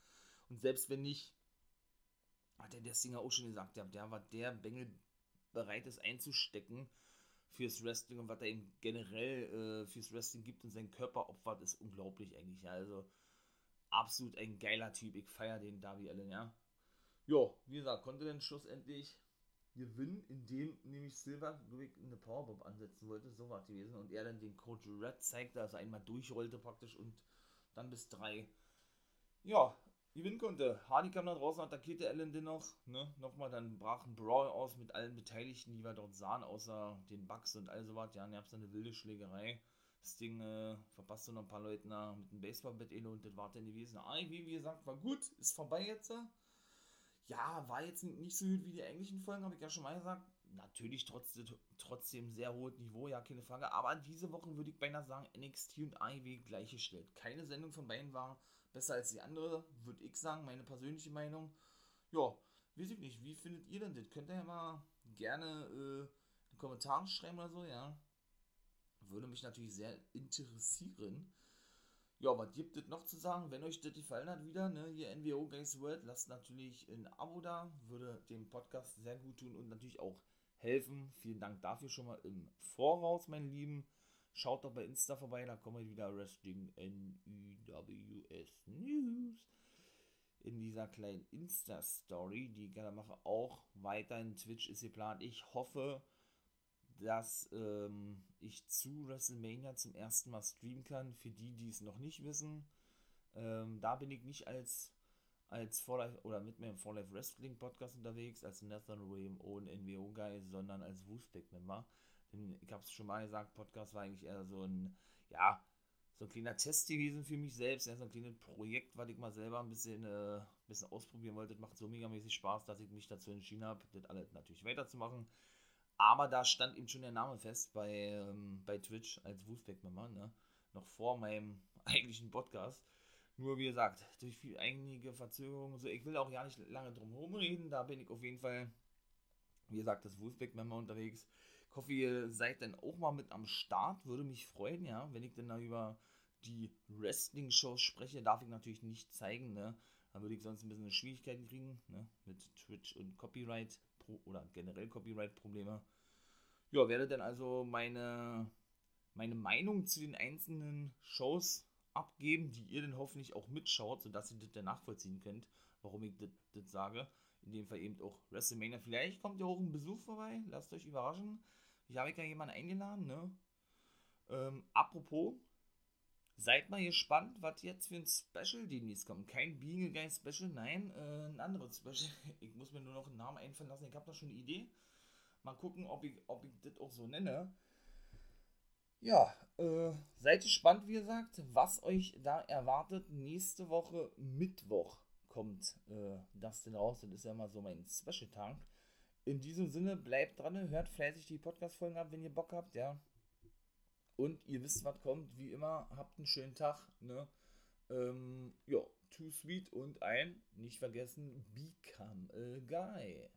Und selbst wenn nicht, hat er der Singer auch schon gesagt, ja, der war der Bengel bereit ist einzustecken fürs Wrestling und was er ihm generell äh, fürs Wrestling gibt und seinen Körper opfert, ist unglaublich eigentlich, ja. Also absolut ein geiler Typ. Ich feiere den Darby Allen, ja. Jo, wie gesagt, konnte dann schlussendlich gewinnen, indem nämlich Silver eine Powerbomb ansetzen wollte, so war es gewesen, und er dann den Coach Red zeigte, also einmal durchrollte praktisch und dann bis drei, ja, gewinnen konnte. Hardy kam dann draußen, attackierte Allen dennoch, ne, nochmal, dann brach ein Brawl aus mit allen Beteiligten, die wir dort sahen, außer den Bugs und all sowas, ja, dann gab es eine wilde Schlägerei. Das Ding äh, verpasste noch ein paar Leute mit dem Baseballbett und das war dann gewesen. Ah, wie, wie gesagt, war gut, ist vorbei jetzt ja, war jetzt nicht so gut wie die englischen Folgen, habe ich ja schon mal gesagt. Natürlich trotzdem, trotzdem sehr hohes Niveau, ja, keine Frage. Aber diese Woche würde ich beinahe sagen, NXT und AEW gleichgestellt. Keine Sendung von beiden war besser als die andere, würde ich sagen, meine persönliche Meinung. Ja, weiß ich nicht, wie findet ihr denn das? Könnt ihr ja mal gerne äh, in Kommentaren schreiben oder so, ja. Würde mich natürlich sehr interessieren. Ja, was gibt es noch zu sagen? Wenn euch das gefallen hat, wieder, ne, hier NWO Guys World, lasst natürlich ein Abo da, würde dem Podcast sehr gut tun und natürlich auch helfen. Vielen Dank dafür schon mal im Voraus, meine Lieben. Schaut doch bei Insta vorbei, da kommen wir wieder Wrestling NUWS News. In dieser kleinen Insta-Story, die ich gerne mache, auch weiterhin Twitch ist geplant. Ich hoffe, dass ähm, ich zu WrestleMania zum ersten Mal streamen kann. Für die, die es noch nicht wissen, ähm, da bin ich nicht als als For Life oder mit meinem For Life Wrestling Podcast unterwegs, als Nathan William Owen NWO Guy, sondern als Wolfpack Member. Denn ich habe es schon mal gesagt, Podcast war eigentlich eher so ein, ja, so ein kleiner Test gewesen für mich selbst, ja, so ein kleines Projekt, was ich mal selber ein bisschen, äh, bisschen ausprobieren wollte. Das macht so megamäßig Spaß, dass ich mich dazu entschieden habe, das alles natürlich weiterzumachen. Aber da stand eben schon der Name fest bei, ähm, bei Twitch als Wolfpack-Member, ne? Noch vor meinem eigentlichen Podcast. Nur wie gesagt, durch viel, einige Verzögerungen, so, ich will auch ja nicht lange drum herum reden, da bin ich auf jeden Fall, wie gesagt, das Wolfpack-Member unterwegs. Ich hoffe, ihr seid dann auch mal mit am Start, würde mich freuen, ja, wenn ich dann da über die Wrestling-Shows spreche, darf ich natürlich nicht zeigen, ne? Da würde ich sonst ein bisschen Schwierigkeiten kriegen, ne? Mit Twitch und Copyright oder generell Copyright-Probleme. Ja, werde dann also meine, meine Meinung zu den einzelnen Shows abgeben, die ihr dann hoffentlich auch mitschaut, sodass ihr das dann nachvollziehen könnt, warum ich das sage. In dem Fall eben auch WrestleMania. Vielleicht kommt ja auch ein Besuch vorbei, lasst euch überraschen. Ich habe ja jemanden eingeladen, ne? Ähm, apropos, seid mal gespannt, was jetzt für ein Special demnächst kommt. Kein Being a Guy Special, nein, äh, ein anderes Special. Ich muss mir nur noch einen Namen einfallen lassen. Ich habe da schon eine Idee. Mal gucken, ob ich, ob ich das auch so nenne. Ja, äh, seid gespannt, wie gesagt, was euch da erwartet. Nächste Woche Mittwoch kommt äh, das denn raus. Das ist ja mal so mein Special-Tag. In diesem Sinne, bleibt dran, hört fleißig die Podcast-Folgen ab, wenn ihr Bock habt, ja. Und ihr wisst, was kommt. Wie immer, habt einen schönen Tag, ne? Ähm, ja, too sweet und ein, nicht vergessen, become a guy.